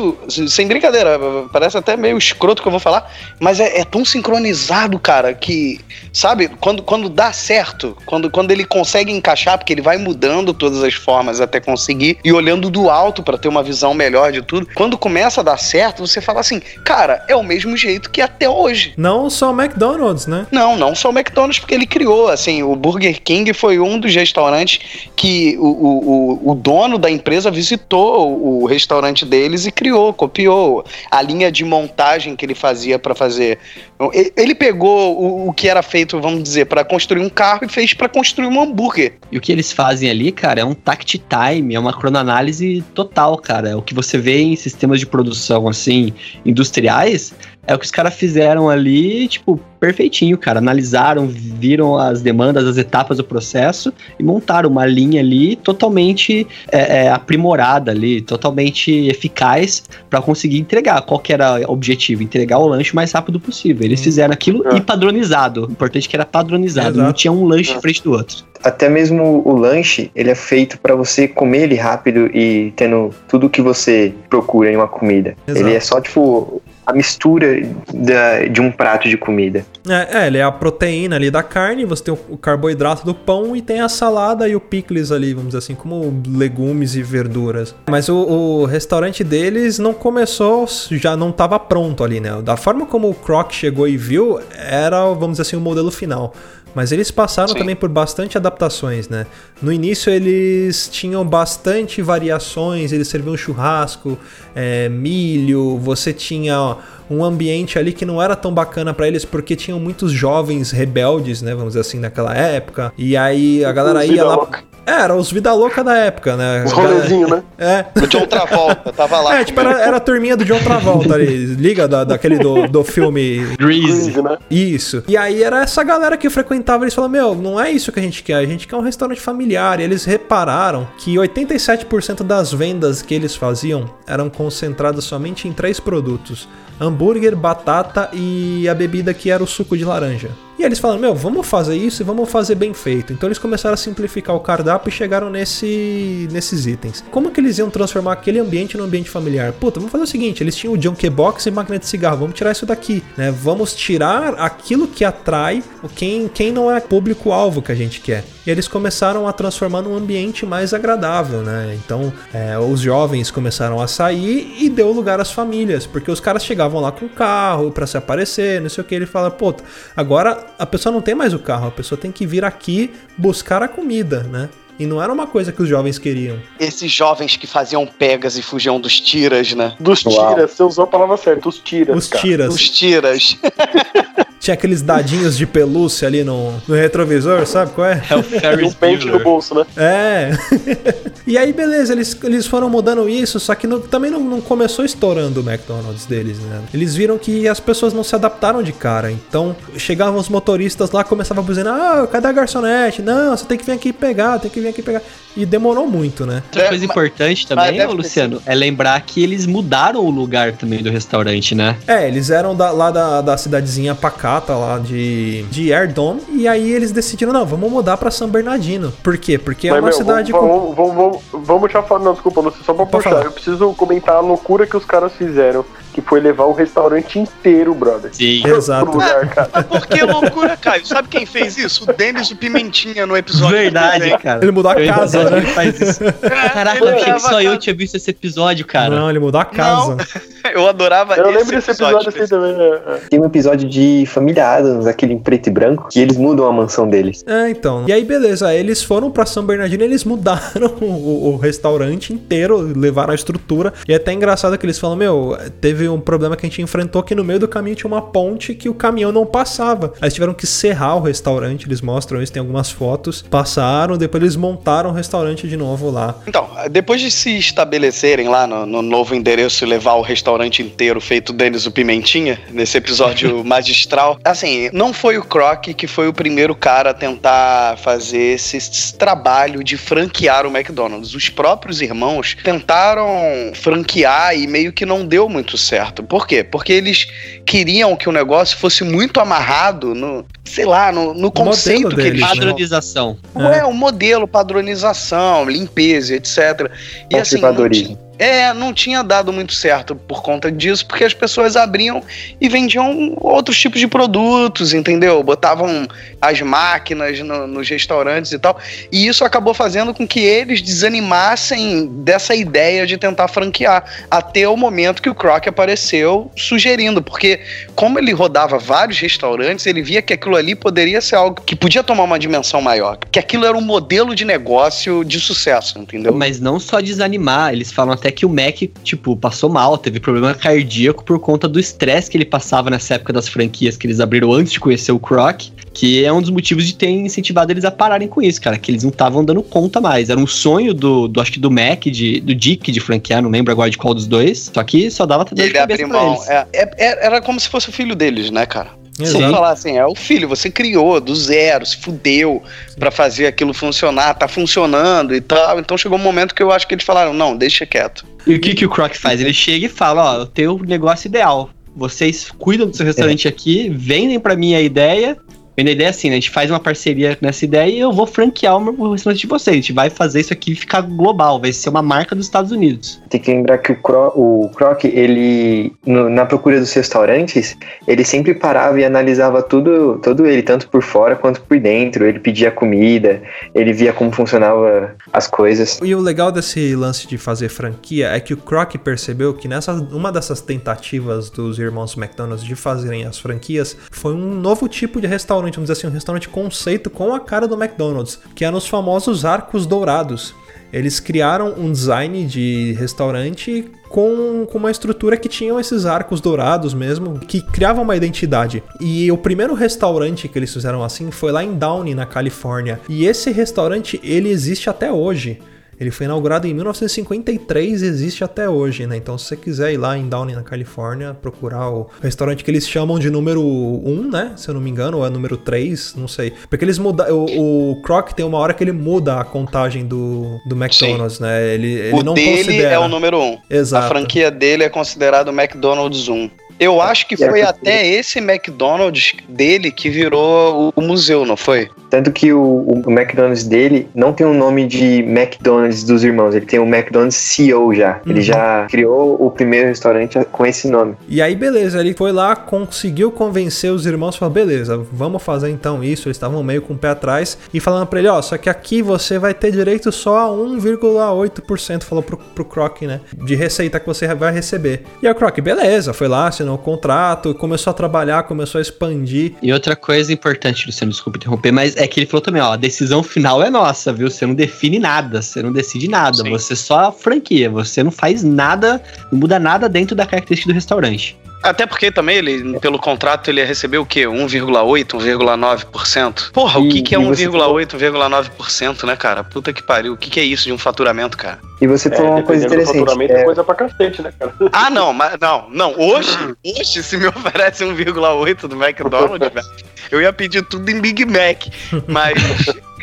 sem brincadeira, parece até meio escroto que eu vou falar, mas é, é tão sincronizado, cara, que, sabe, quando, quando dá certo, quando, quando ele consegue encaixar, porque ele vai mudando todas as formas até conseguir e olhando do alto para ter uma visão melhor de tudo. Quando começa a dar certo, você fala assim, cara, é o mesmo jeito que até hoje. Não só o McDonald's, né? Não, não só o McDonald's, porque ele criou, assim, o Burger King foi um dos restaurantes que o, o, o- dono da empresa visitou o restaurante deles e criou, copiou a linha de montagem que ele fazia para fazer. Então, Ele pegou o, o que era feito, vamos dizer, para construir um carro e fez para construir um hambúrguer. E o que eles fazem ali, cara, é um tact time, é uma cronoanálise total, cara. É o que você vê em sistemas de produção, assim, industriais, é o que os caras fizeram ali, tipo, perfeitinho, cara. Analisaram, viram as demandas, as etapas do processo e montaram uma linha ali totalmente é, é, aprimorada ali, totalmente eficaz para conseguir entregar. Qual que era o objetivo? Entregar o lanche o mais rápido possível. Eles fizeram aquilo e padronizado. O importante é que era padronizado, não Exato. tinha um lanche em frente do outro. Até mesmo o lanche, ele é feito pra você comer ele rápido e tendo tudo que você procura em uma comida. Exato. Ele é só, tipo, a mistura da- de um prato de comida. É, é, ele é a proteína ali da carne, você tem o, carboidrato do pão e tem a salada e o picles ali, vamos dizer assim, como legumes e verduras. Mas o, o restaurante deles não começou, já não estava pronto ali, né? Da forma como o Croc chegou e viu, era, vamos dizer assim, o modelo final. Mas eles passaram também por bastante adaptações, né? No início eles tinham bastante variações, eles serviam churrasco, é, milho, você tinha ó, um ambiente ali que não era tão bacana pra eles porque tinham muitos jovens rebeldes, né? Vamos dizer assim, naquela época. E aí a galera ia lá. É, era os vida louca da época, né? Os rolezinhos, né? É. O John Travolta tava lá. É, tipo, era, era a turminha do John Travolta ali. Liga da, daquele do, do filme Grease. né? Isso. E aí era essa galera que frequentava, eles falaram: Meu, não é isso que a gente quer, a gente quer um restaurante familiar. E eles repararam que 87% das vendas que eles faziam eram concentradas somente em três produtos: hambúrguer, batata e a bebida que era o suco de laranja. E eles falaram: Meu, vamos fazer isso e vamos fazer bem feito. Então eles começaram a simplificar o cardápio e chegaram nesse, nesses itens. Como que eles iam transformar aquele ambiente num ambiente familiar? Puta, vamos fazer o seguinte: eles tinham o Junkie Box e máquina de cigarro. Vamos tirar isso daqui, né? Vamos tirar aquilo que atrai quem, quem não é público-alvo que a gente quer. E eles começaram a transformar num ambiente mais agradável, né? Então, é, os jovens começaram a sair e deu lugar às famílias, porque os caras chegavam lá com o carro pra se aparecer, não sei o que. Ele fala, pô, agora a pessoa não tem mais o carro, a pessoa tem que vir aqui buscar a comida, né? E não era uma coisa que os jovens queriam. Esses jovens que faziam pegas e fugiam dos tiras, né? Dos tiras, você usou a palavra certa, os tiras. Os cara. tiras. Os tiras. Tinha aqueles dadinhos de pelúcia ali no, no retrovisor, sabe qual é? É o E um Ferris pente no bolso, né? É. e aí, beleza, eles, eles foram mudando isso, só que não- também não, não começou estourando o McDonald's deles, né? Eles viram que as pessoas não se adaptaram de cara. Então, chegavam os motoristas lá, começavam a buzinar, ah, cadê a garçonete? Não, você tem que vir aqui pegar, tem que vir aqui pegar. E demorou muito, né? Outra É, coisa importante também, ter Luciano, é lembrar que eles mudaram o lugar também do restaurante, né? É, eles eram da- lá da, da cidadezinha pacata, lá de, de Airdome, e aí eles decidiram, não, vamos mudar pra São Bernardino. Por quê? Porque é Mas, uma meu, cidade vamos, com... vamos, vamos, vamos, vamos já falar, não, desculpa, Lúcio, só pra Pode puxar. falar. Eu preciso comentar a loucura que os caras fizeram, que foi levar o restaurante inteiro, brother. Sim. Exato. Pro lugar, cara. Mas por que loucura, Caio? Sabe quem fez isso? O Denis o Pimentinha no episódio. Verdade, cara. Ele mudou a Eu casa, né? faz isso. Caraca, ele eu achei que só eu tinha visto esse episódio, cara. Não, ele mudou a casa. Eu adorava Eu esse lembro desse episódio assim também. é, é. Tem um episódio de Família Adams, aquele em preto e branco, que eles mudam a mansão deles. É, então. E aí, beleza, eles foram pra São Bernardino e eles mudaram o, o restaurante inteiro, levaram a estrutura. E é até engraçado que eles falam: Meu, teve teve um problema que a gente enfrentou que no meio do caminho tinha uma ponte que o caminhão não passava. Aí eles tiveram que serrar o restaurante, eles mostram isso, tem algumas fotos. Passaram, depois eles montaram o restaurante de novo lá. Então, depois de se estabelecerem lá no, no novo endereço e levar o restaurante inteiro feito Denis o Pimentinha, nesse episódio magistral, assim, não foi o Croc que foi o primeiro cara a tentar fazer esse, esse trabalho de franquear o McDonald's. Os próprios irmãos tentaram franquear e meio que não deu muito certo. Por quê? Porque eles queriam que o negócio fosse muito amarrado no, sei lá, no, no conceito que eles tinham. Padronização. É, um modelo, padronização, limpeza, etc. E assim, não é, não tinha dado muito certo por conta disso, porque as pessoas abriam e vendiam outros tipos de produtos, entendeu? Botavam as máquinas no- nos restaurantes e tal. E isso acabou fazendo com que eles desanimassem dessa ideia de tentar franquear. Até o momento que o Croc apareceu sugerindo, porque como ele rodava vários restaurantes, ele via que aquilo ali poderia ser algo que podia tomar uma dimensão maior. Que aquilo era um modelo de negócio de sucesso, entendeu? Mas não só desanimar, eles falam até que o Mac, tipo, passou mal, teve problema cardíaco por conta do estresse que ele passava nessa época das franquias que eles abriram antes de conhecer o Croc, que é um dos motivos de ter incentivado eles a pararem com isso, cara, que eles não estavam dando conta mais. Era um sonho do, do acho que do Mac, de, do Dick de franquear, não lembro agora de qual dos dois, só que só dava de Ele pra mão. É, é- é- era como se fosse o filho deles, né, cara? Exato. Vamos falar assim, é o filho, você criou do zero, se fudeu pra fazer aquilo funcionar, tá funcionando e tal. Então chegou um momento que eu acho que eles falaram, não, deixa quieto. E o que, que o Croc faz? Ele chega e fala, ó, eu tenho o negócio ideal. Vocês cuidam do seu restaurante aqui, vendem pra mim a ideia. Vende a ideia assim, né? A gente faz uma parceria nessa ideia e eu vou franquear o restaurante de vocês. A gente vai fazer isso aqui ficar global, vai ser uma marca dos Estados Unidos. Tem que lembrar que o, Cro o Croc, ele, no- na procura dos restaurantes, ele sempre parava e analisava tudo, todo ele, tanto por fora quanto por dentro. Ele pedia comida, ele via como funcionava as coisas. E o legal desse lance de fazer franquia é que o Croc percebeu que nessa uma dessas tentativas dos irmãos McDonald's de fazerem as franquias foi um novo tipo de restaurante, vamos dizer assim, um restaurante conceito com a cara do McDonald's, que eram os famosos arcos dourados. Eles criaram um design de restaurante com, com uma estrutura que tinham esses arcos dourados mesmo, que criavam uma identidade. E o primeiro restaurante que eles fizeram assim foi lá em Downey, na Califórnia. E esse restaurante, ele existe até hoje. Ele foi inaugurado em 1953 e existe até hoje, né? Então, se você quiser ir lá em Downey, na Califórnia, procurar o restaurante que eles chamam de número 1, né? Se eu não me engano, ou é número 3, não sei. Porque eles mudam. O, o Croc tem uma hora que ele muda a contagem do, do McDonald's, né? Ele, ele o não dele considera. é o número um. Exato. A franquia dele é considerado o McDonald's 1. Eu acho que E a foi até esse McDonald's dele que virou o, o museu, não foi? Tanto que o, o McDonald's dele não tem o nome de McDonald's dos irmãos, ele tem o McDonald's CEO já. Ele Uhum. já criou o primeiro restaurante com esse nome. E aí, beleza, ele foi lá, conseguiu convencer os irmãos, falou, beleza, vamos fazer então isso. Eles estavam meio com o pé atrás e falando pra ele, ó, só que aqui você vai ter direito só a 1,8%, falou pro, pro Croc, né, de receita que você vai receber. E aí o Croc, beleza, foi lá, assinou o contrato, começou a trabalhar, começou a expandir. E outra coisa importante, Luciano, desculpa interromper, mas é que ele falou também, ó, a decisão final é nossa, viu? Você não define nada, você não decide nada, Sim. você só franquia, você não faz nada, não muda nada dentro da característica do restaurante. Até porque também ele, pelo contrato, ele ia receber o quê? 1,8, 1,9%? Porra, o E- que, que é e você 1,8, 1,9%, né, cara? Puta que pariu. O que, que é isso de um faturamento, cara? E você falou uma coisa interessante. faturamento, é é, coisa pra cacete, né, cara? Ah, não, mas não, não. Hoje, hoje, se me oferece 1,8 do McDonald's, velho, eu ia pedir tudo em Big Mac. Mas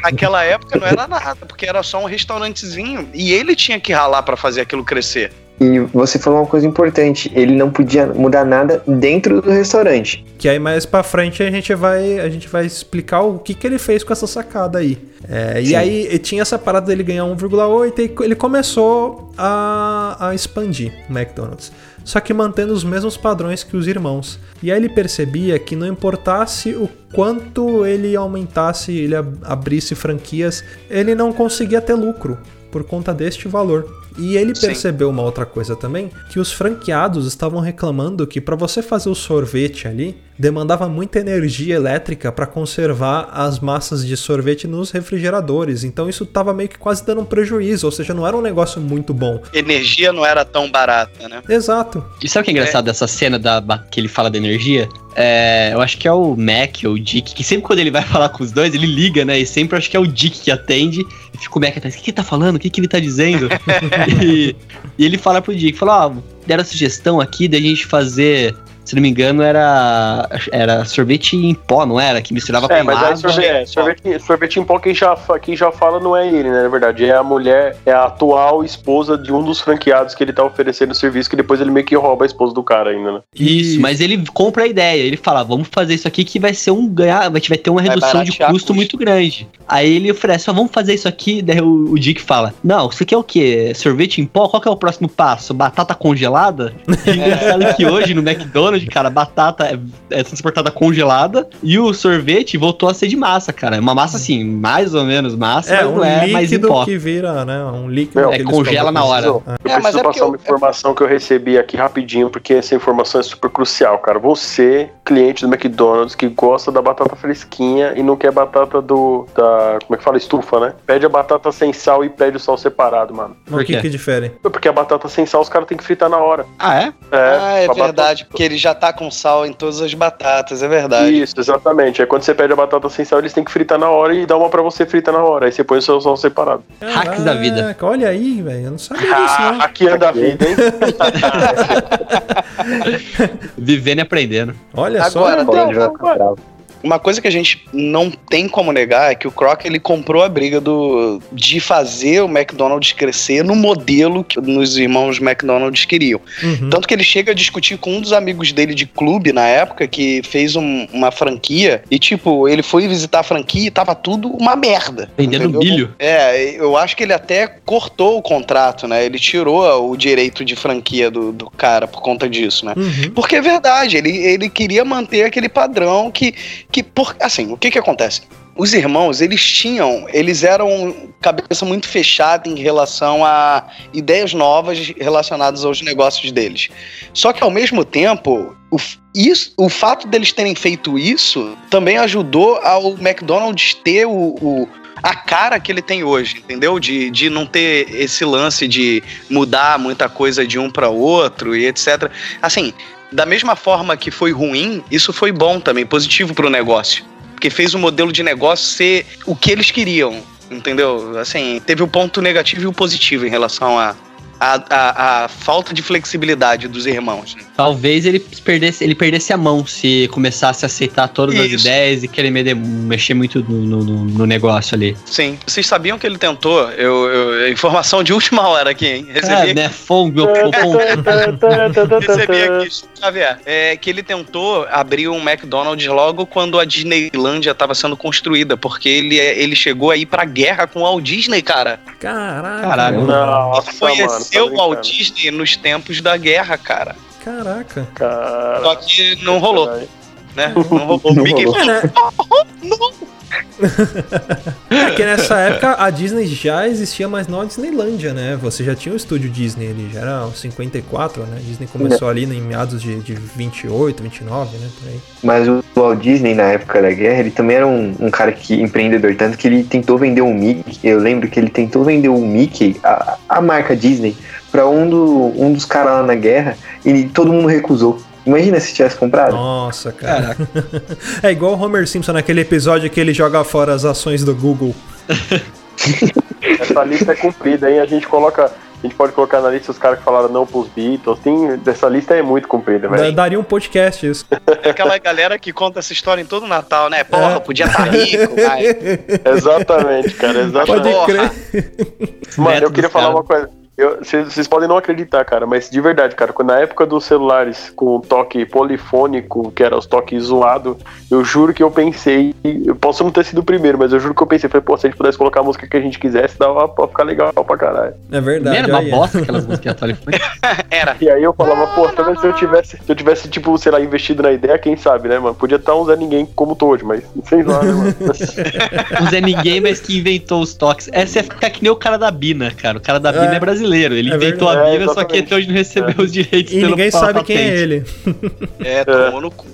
naquela época não era nada, porque era só um restaurantezinho. E ele tinha que ralar pra fazer aquilo crescer. E você falou uma coisa importante, ele não podia mudar nada dentro do restaurante. Que aí mais pra frente a gente vai, a gente vai explicar o que, que ele fez com essa sacada aí. É, e aí tinha essa parada dele ganhar 1,8 e ele começou a, a expandir o McDonald's. Só que mantendo os mesmos padrões que os irmãos. E aí ele percebia que não importasse o quanto ele aumentasse, ele ab- abrisse franquias, ele não conseguia ter lucro. por conta deste valor. E ele Sim. percebeu uma outra coisa também, que os franqueados estavam reclamando que para você fazer o sorvete ali, demandava muita energia elétrica para conservar as massas de sorvete nos refrigeradores. Então isso tava meio que quase dando um prejuízo, ou seja, não era um negócio muito bom. Energia não era tão barata, né? Exato. E sabe o que é engraçado dessa cena da, que ele fala da energia? É, eu acho que é o Mac ou o Dick, que sempre quando ele vai falar com os dois, ele liga, né? E sempre eu acho que é o Dick que atende. E fica o Mac atrás, o que, que ele tá falando? O que, que ele tá dizendo? e, ele fala pro Dick, fala, ó, deram a sugestão aqui da gente fazer. Se não me engano, era, era sorvete em pó, não era? Que misturava É, com mas água. sorvete, é, sorvete, sorvete em pó, quem já, quem já fala não é ele, né? Na verdade, é a mulher, é a atual esposa de um dos franqueados que ele tá oferecendo o serviço, que depois ele meio que rouba a esposa do cara ainda, né? Isso, mas ele compra a ideia. Ele fala, vamos fazer isso aqui que vai ser um ganhar, vai ter uma redução de custo custo. muito grande. Aí ele oferece, ó, vamos fazer isso aqui. Daí o, o Dick fala, não, isso aqui é o quê? Sorvete em pó? Qual que é o próximo passo? Batata congelada? E engraçado que hoje no McDonald's, cara, a batata é, é transportada congelada e o sorvete voltou a ser de massa, cara. É Uma massa assim, mais ou menos massa, É mas um não é mais em pó. que vira, né? Um líquido Meu, que é, congela na hora. Eu É, mas preciso é porque passar eu- uma informação que eu recebi aqui rapidinho, porque essa informação é super crucial, cara. Você, cliente do McDonald's, que gosta da batata fresquinha e não quer batata do. da. como é que fala? Estufa, né? Pede a batata sem sal e pede o sal separado, mano. Mas o que que difere? Porque a batata sem sal os caras têm que fritar na hora. Ah, é? ah, é a batata- verdade, porque ele já tá com sal em todas as batatas, é verdade. Isso, exatamente. Aí quando você pede a batata sem sal, eles têm que fritar na hora e dá uma pra você fritar na hora. Aí você põe o seu sal separado. Hacks da vida. Caraca, Olha aí, velho. Eu não sabia disso, Ah, não. aqui anda a vida, hein? Vivendo e aprendendo. Olha Agora, só. bravo. Uma coisa que a gente não tem como negar é que o Croc ele comprou a briga do de fazer o McDonald's crescer no modelo que os irmãos McDonald's queriam. Uhum. Tanto que ele chega a discutir com um dos amigos dele de clube na época que fez um- uma franquia e tipo, ele foi visitar a franquia e tava tudo uma merda. Vendendo milho. É, eu acho que ele até cortou o contrato, né? Ele tirou o direito de franquia do, do cara por conta disso, né? Uhum. Porque é verdade, ele, ele queria manter aquele padrão que, que por, assim, o que que acontece? Os irmãos, eles tinham, eles eram cabeça muito fechada em relação a ideias novas relacionadas aos negócios deles. Só que ao mesmo tempo, o, isso, o fato deles terem feito isso também ajudou ao McDonald's ter o, o- a cara que ele tem hoje, entendeu? De, de não ter esse lance de mudar muita coisa de um para outro e etc. Assim, da mesma forma que foi ruim, isso foi bom também, positivo para o negócio. Porque fez o modelo de negócio ser o que eles queriam, entendeu? Assim, teve o ponto negativo e o positivo em relação a, a, a, a falta de flexibilidade dos irmãos. né? Talvez ele perdesse, ele perdesse a mão se começasse a aceitar todas as Isso. ideias e querer me- mexer muito no, no- no negócio ali. Sim. Vocês sabiam que ele tentou? Eu, eu- informação de última hora aqui, hein? É, Recebi né? Fome, meu pom- Recebi aqui, Xavier, é, que ele tentou abrir um McDonald's logo quando a Disneylândia estava sendo construída, porque ele, ele chegou aí pra guerra com o Walt Disney, cara. Caraca. Caralho. Nossa, Conheceu mano, o tá Walt. Disney nos tempos da guerra, cara. Caraca. Cara, Só que não rolou, né? Não rolou. O Mickey rolou. É, né? É que nessa época a Disney já existia, mas não a Disneylândia, né? Você já tinha o estúdio Disney ali, já era o 54, né? A Disney começou ali em meados de, de 28, 29, né? Por aí. Mas o Walt Disney, na época da guerra, ele também era um, um cara que empreendedor, tanto que ele tentou vender um Mickey. Eu lembro que ele tentou vender um Mickey, a, a marca Disney, pra um, do, um dos caras lá na guerra, e todo mundo recusou. Imagina se tivesse comprado. Nossa, cara. é igual o Homer Simpson naquele episódio que ele joga fora as ações do Google. Essa lista é comprida, hein? A gente coloca. A gente pode colocar na lista os caras que falaram não pros Beatles. Tem, essa lista é muito comprida, Da- velho. Daria um podcast isso. É aquela galera que conta essa história em todo Natal, né? Porra, podia estar rico, vai. Exatamente, cara. Pode Exatamente. Porra. crer. Mano, eu queria falar cara. uma coisa. Vocês podem não acreditar, cara, mas de verdade, cara, quando na época dos celulares com toque polifônico, que era os toques zoado, eu juro que eu pensei, eu posso não ter sido o primeiro, mas eu juro que eu pensei, falei, pô, se a gente pudesse colocar a música que a gente quisesse, dava pra ficar legal pra caralho. É verdade. Era uma é. bosta aquelas músicas polifônicas. Era. E aí eu falava, pô, talvez se eu tivesse, se eu tivesse, tipo, sei lá, investido na ideia, quem sabe, né, mano? Podia estar um Zé Ninguém como tô hoje, mas sei lá, né, mano? O Zé Ninguém, mas que inventou os toques. Essa é ficar que nem o cara da Bina, cara. O cara da Bina é, brasileiro. Ele É inventou verdade. a Bina, É, só que até hoje não recebeu os direitos E pelo ninguém sabe quem é ele. É, tomou no cu.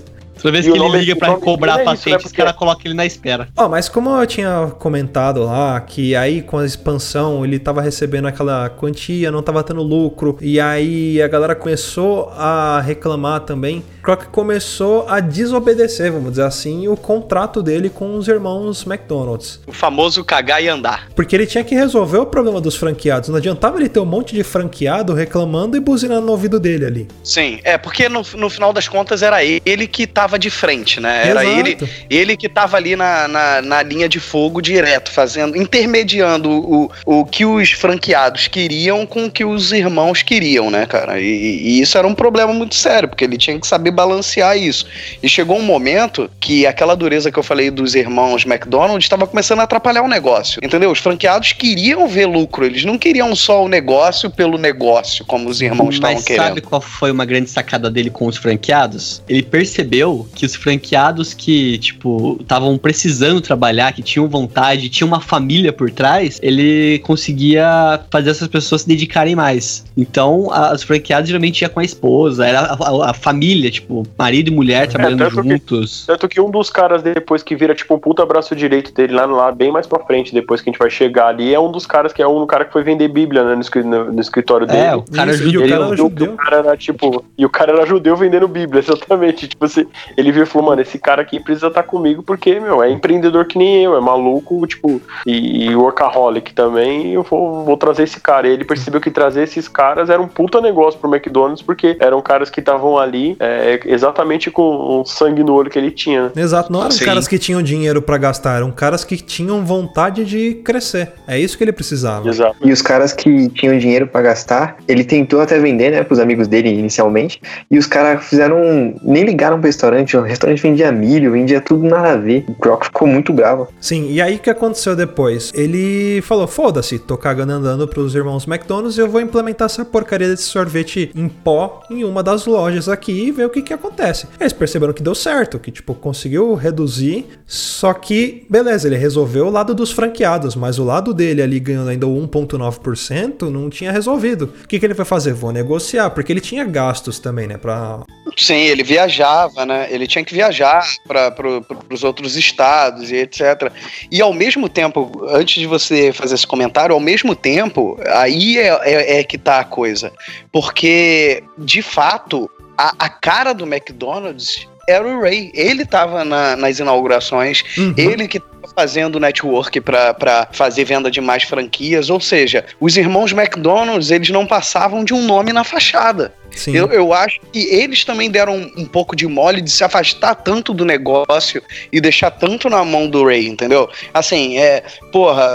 Toda vez E que ele liga pra cobrar é isso, patente, né, os caras colocam ele na espera. Ó, mas como eu tinha comentado lá, que aí com a expansão ele tava recebendo aquela quantia, não tava tendo lucro, e aí a galera começou a reclamar também. Croc começou a desobedecer, vamos dizer assim, o contrato dele com os irmãos McDonald's. O famoso cagar e andar. Porque ele tinha que resolver o problema dos franqueados. Não adiantava ele ter um monte de franqueado reclamando e buzinando no ouvido dele ali. Sim, é, porque no, no final das contas era ele que tava de frente, né? Era Exato. ele ele que tava ali na, na, na linha de fogo direto, fazendo, intermediando o, o que os franqueados queriam com o que os irmãos queriam, né, cara? E, e isso era um problema muito sério, porque ele tinha que saber balancear isso. E chegou um momento que aquela dureza que eu falei dos irmãos McDonald's estava começando a atrapalhar o negócio, entendeu? Os franqueados queriam ver lucro, eles não queriam só o negócio pelo negócio, como os irmãos estavam Mas querendo. sabe qual foi uma grande sacada dele com os franqueados? Ele percebeu que os franqueados que, tipo, estavam precisando trabalhar, que tinham vontade, tinham uma família por trás, ele conseguia fazer essas pessoas se dedicarem mais. Então, a- os franqueados geralmente ia com a esposa, era a, a- a família, tipo, marido e mulher trabalhando tanto que- juntos. Tanto que um dos caras depois que vira tipo um puta braço direito dele lá, lá bem mais pra frente, depois que a gente vai chegar ali, é um dos caras que é um cara que foi vender Bíblia né, no, no- no escritório dele. É, o cara Isso, e o cara era que judeu. o cara era tipo. E o cara era judeu vendendo Bíblia, exatamente. Tipo assim, ele viu e falou, mano, esse cara aqui precisa estar comigo porque, meu, é empreendedor que nem eu, é maluco, tipo, e, e workaholic também. Eu vou, vou trazer esse cara. E ele percebeu que trazer esses caras era um puta negócio pro McDonald's, porque eram caras que estavam ali é, exatamente com o sangue no olho que ele tinha. né? Exato, não eram Sim. caras que tinham dinheiro pra gastar, eram caras que tinham vontade de crescer. É isso que ele precisava. Exato. E os caras que tinham dinheiro pra gastar, ele tentou até vender, né, pros amigos dele inicialmente. E os caras fizeram. nem ligaram pro restaurante. O restaurante vendia milho, vendia tudo nada a ver. O Croc ficou muito bravo. Sim, e aí o que aconteceu depois? Ele falou: foda-se, tô cagando andando pros irmãos McDonald's, eu vou implementar essa porcaria desse sorvete em pó em uma das lojas aqui e ver o que que acontece. Eles perceberam que deu certo, que tipo, conseguiu reduzir, só que, beleza, ele resolveu o lado dos franqueados, mas o lado dele ali ganhando ainda o 1,9% não tinha resolvido. O que que ele foi fazer? Vou negociar, porque ele tinha gastos também, né, pra Sim, ele viajava, né? Ele tinha que viajar para pro, os outros estados e etc. E ao mesmo tempo, antes de você fazer esse comentário, ao mesmo tempo, aí é, é- é que tá a coisa. Porque, de fato, a, a cara do McDonald's era o Ray. Ele tava na- nas inaugurações, ele que fazendo network para fazer venda de mais franquias. Ou seja, os irmãos McDonald's, eles não passavam de um nome na fachada. Sim. Eu, eu acho que eles também deram um, um pouco de mole de se afastar tanto do negócio e deixar tanto na mão do Ray, entendeu? Assim, é, porra,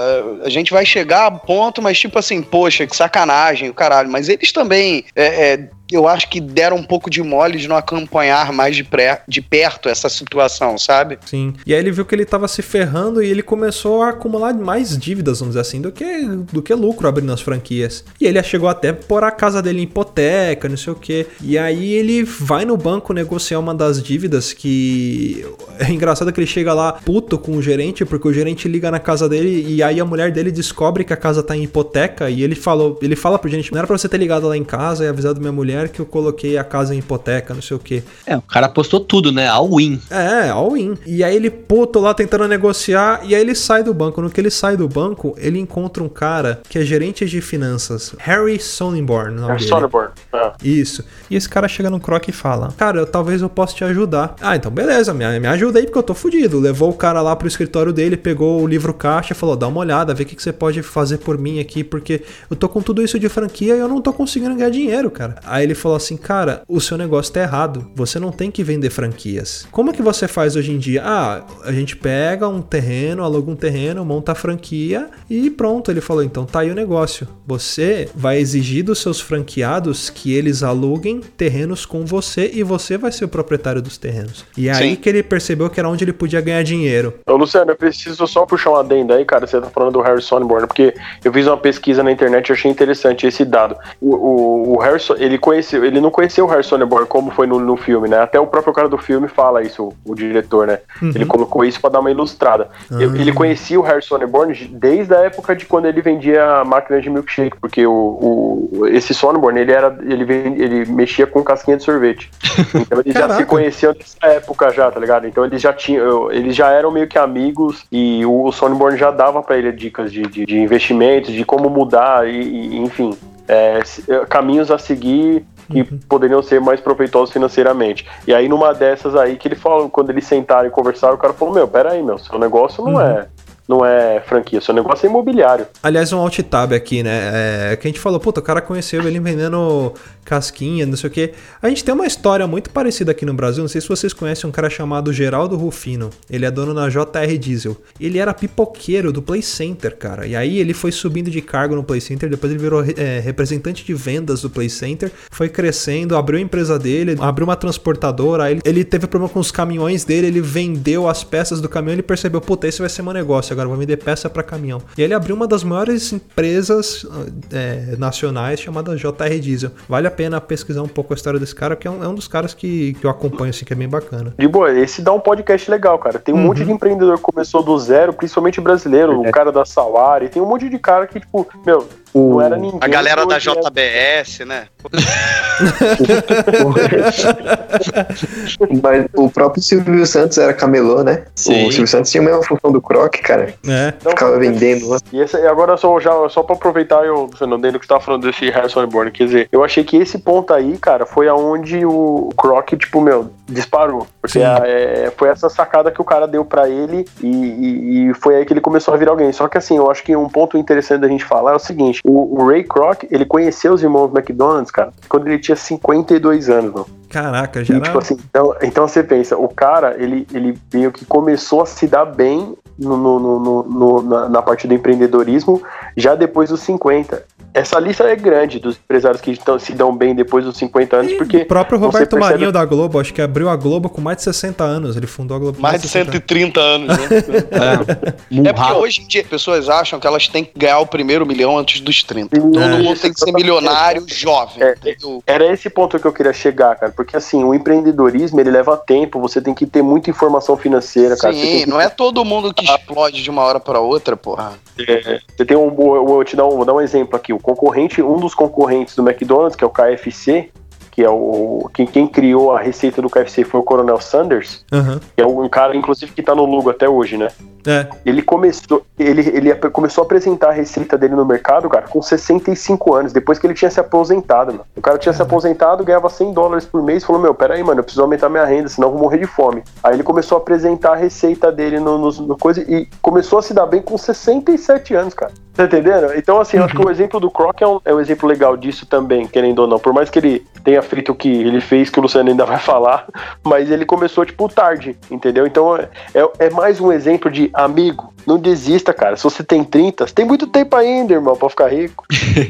a gente vai chegar a ponto, mas tipo assim, poxa, que sacanagem, o caralho. Mas eles também, é, é, eu acho que deram um pouco de mole de não acompanhar mais de, pré, de perto essa situação, sabe? Sim. E aí ele viu que ele tava se ferrando e ele começou a acumular mais dívidas, vamos dizer assim, do que, do que lucro abrindo as franquias. E ele chegou até a pôr a casa dele em hipoteca, não sei o que. E aí ele vai no banco negociar uma das dívidas que. É engraçado que ele chega lá puto com o gerente, porque o gerente liga na casa dele e aí a mulher dele descobre que a casa tá em hipoteca e ele falou, ele fala pro gerente, não era pra você ter ligado lá em casa e avisado minha mulher que eu coloquei a casa em hipoteca, não sei o que. É, o cara postou tudo, né? All win. É, all in. E aí ele puto lá tentando negociar e aí ele sai do banco. No que ele sai do banco, ele encontra um cara que é gerente de finanças, Harry Sonnenborn, o nome É isso. E esse cara chega no Croc e fala: Cara, eu, talvez eu possa te ajudar. Ah, então beleza, me, me ajuda aí porque eu tô fudido. Levou o cara lá pro escritório dele, pegou o livro caixa, falou: Dá uma olhada, vê o que, que você pode fazer por mim aqui, porque eu tô com tudo isso de franquia e eu não tô conseguindo ganhar dinheiro, cara. Aí ele falou assim: Cara, o seu negócio tá errado. Você não tem que vender franquias. Como é que você faz hoje em dia? Ah, a gente pega um terreno, aluga um terreno, monta a franquia e pronto. Ele falou: Então tá aí o negócio. Você vai exigir dos seus franqueados que eles aluguem terrenos com você e você vai ser o proprietário dos terrenos. E é aí que ele percebeu que era onde ele podia ganhar dinheiro. Ô, Luciano, eu preciso só puxar um adendo aí, cara. Você tá falando do Harrison Born, porque eu fiz uma pesquisa na internet e achei interessante esse dado. O, o, o Harrison, ele conheceu, ele não conheceu o Harrison Born como foi no, no filme, né? Até o próprio cara do filme fala isso, o, o diretor, né? Uhum. Ele colocou isso pra dar uma ilustrada. Eu- Ah. Ele conhecia o Harrison Born desde a época de quando ele vendia máquinas de milkshake, porque o, o esse Sonneborn, ele era, ele, ele mexia com casquinha de sorvete. Então eles já se conheciam nessa época já, tá ligado? Então eles já tinham, eles já eram meio que amigos e o, o Sonneborn já dava pra ele dicas de, de, de investimentos, de como mudar e, e, enfim, é, caminhos a seguir que poderiam ser mais proveitosos financeiramente. E aí numa dessas aí que ele falou, quando eles sentaram e conversaram, o cara falou: "Meu, pera aí, meu, seu negócio não Uhum. é não é franquia, seu negócio é imobiliário". Aliás, um alt tab aqui, né? É, que a gente falou, puta, o cara conheceu ele vendendo casquinha, não sei o quê. A gente tem uma história muito parecida aqui no Brasil. Não sei se vocês conhecem um cara chamado Geraldo Rufino. Ele é dono na JR Diesel. Ele era pipoqueiro do Play Center, cara. E aí ele foi subindo de cargo no Play Center. Depois ele virou é, representante de vendas do Play Center. Foi crescendo, abriu a empresa dele, abriu uma transportadora. Aí ele, ele teve problema com os caminhões dele. Ele vendeu as peças do caminhão. Ele percebeu, puta, esse vai ser meu negócio. Agora vou vender peça para caminhão. E aí ele abriu uma das maiores empresas é, nacionais chamada JR Diesel. Vale a pena pesquisar um pouco a história desse cara, que é um, é um dos caras que, que eu acompanho, assim, que é bem bacana. De boa, esse dá um podcast legal, cara. Tem um Uhum. monte de empreendedor que começou do zero, principalmente brasileiro, o cara da Sawari. Tem um monte de cara que, tipo, meu, não era ninguém. A galera da hoje é- JBS, né? Mas o próprio Silvio Santos era camelô, né? Sim. O Silvio Santos tinha a mesma função do Croc, cara. É. Ficava vendendo lá. E esse, e agora só, já, só pra aproveitar, eu, Fernando, que você tava falando desse Harrison Born, quer dizer, eu achei que esse ponto aí, cara, foi aonde o Croc, tipo, meu, disparou. Porque a- é, foi essa sacada que o cara deu pra ele e, e- e foi aí que ele começou a virar alguém. Só que assim, eu acho que um ponto interessante da gente falar é o seguinte: o, o Ray Kroc, ele conheceu os irmãos McDonald's, cara, quando ele tinha 52 anos, mano. Caraca, já E, tipo assim, então, então você pensa, o cara, ele, ele meio que começou a se dar bem no- no- no- no- na, na parte do empreendedorismo já depois dos 50. Essa lista é grande dos empresários que tão- se dão bem depois dos 50 anos, porque. O próprio Roberto percebe- Marinho da Globo, acho que abriu a Globo com mais de 60 anos. Ele fundou a Globo com Mais de 60 130 anos, né? É porque hoje em dia as pessoas acham que elas têm que ganhar o primeiro milhão antes dos 30. Todo É. mundo tem que ser milionário jovem. É, entendeu? Era esse ponto que eu queria chegar, cara. Porque assim, o empreendedorismo ele leva tempo, você tem que ter muita informação financeira, cara. Sim, que não é todo mundo que explode de uma hora pra outra, porra. É, você tem um. Eu vou te dar um, vou dar um exemplo aqui. Concorrente, um dos concorrentes do McDonald's, que é o KFC, que é o. Quem, quem criou a receita do KFC foi o Coronel Sanders, Aham. que é um cara, inclusive, que tá no Lugo até hoje, né? É. Ele começou, ele, ele começou a apresentar a receita dele no mercado, cara, com 65 anos, depois que ele tinha se aposentado, mano. O cara tinha se aposentado, ganhava 100 dólares por mês, falou, meu, peraí, mano, eu preciso aumentar minha renda, senão eu vou morrer de fome. Aí ele começou a apresentar a receita dele no, no, no coisa e começou a se dar bem com 67 anos, cara. Tá entendendo? Então, assim, eu acho que o exemplo do Croc é um, é um exemplo legal disso também, querendo ou não. Por mais que ele tenha feito que ele fez, que o Luciano ainda vai falar, mas ele começou, tipo, tarde, entendeu? Então, é, é- é mais um exemplo de amigo. Não desista, cara. Se você tem 30, você tem muito tempo ainda, irmão, pra ficar rico.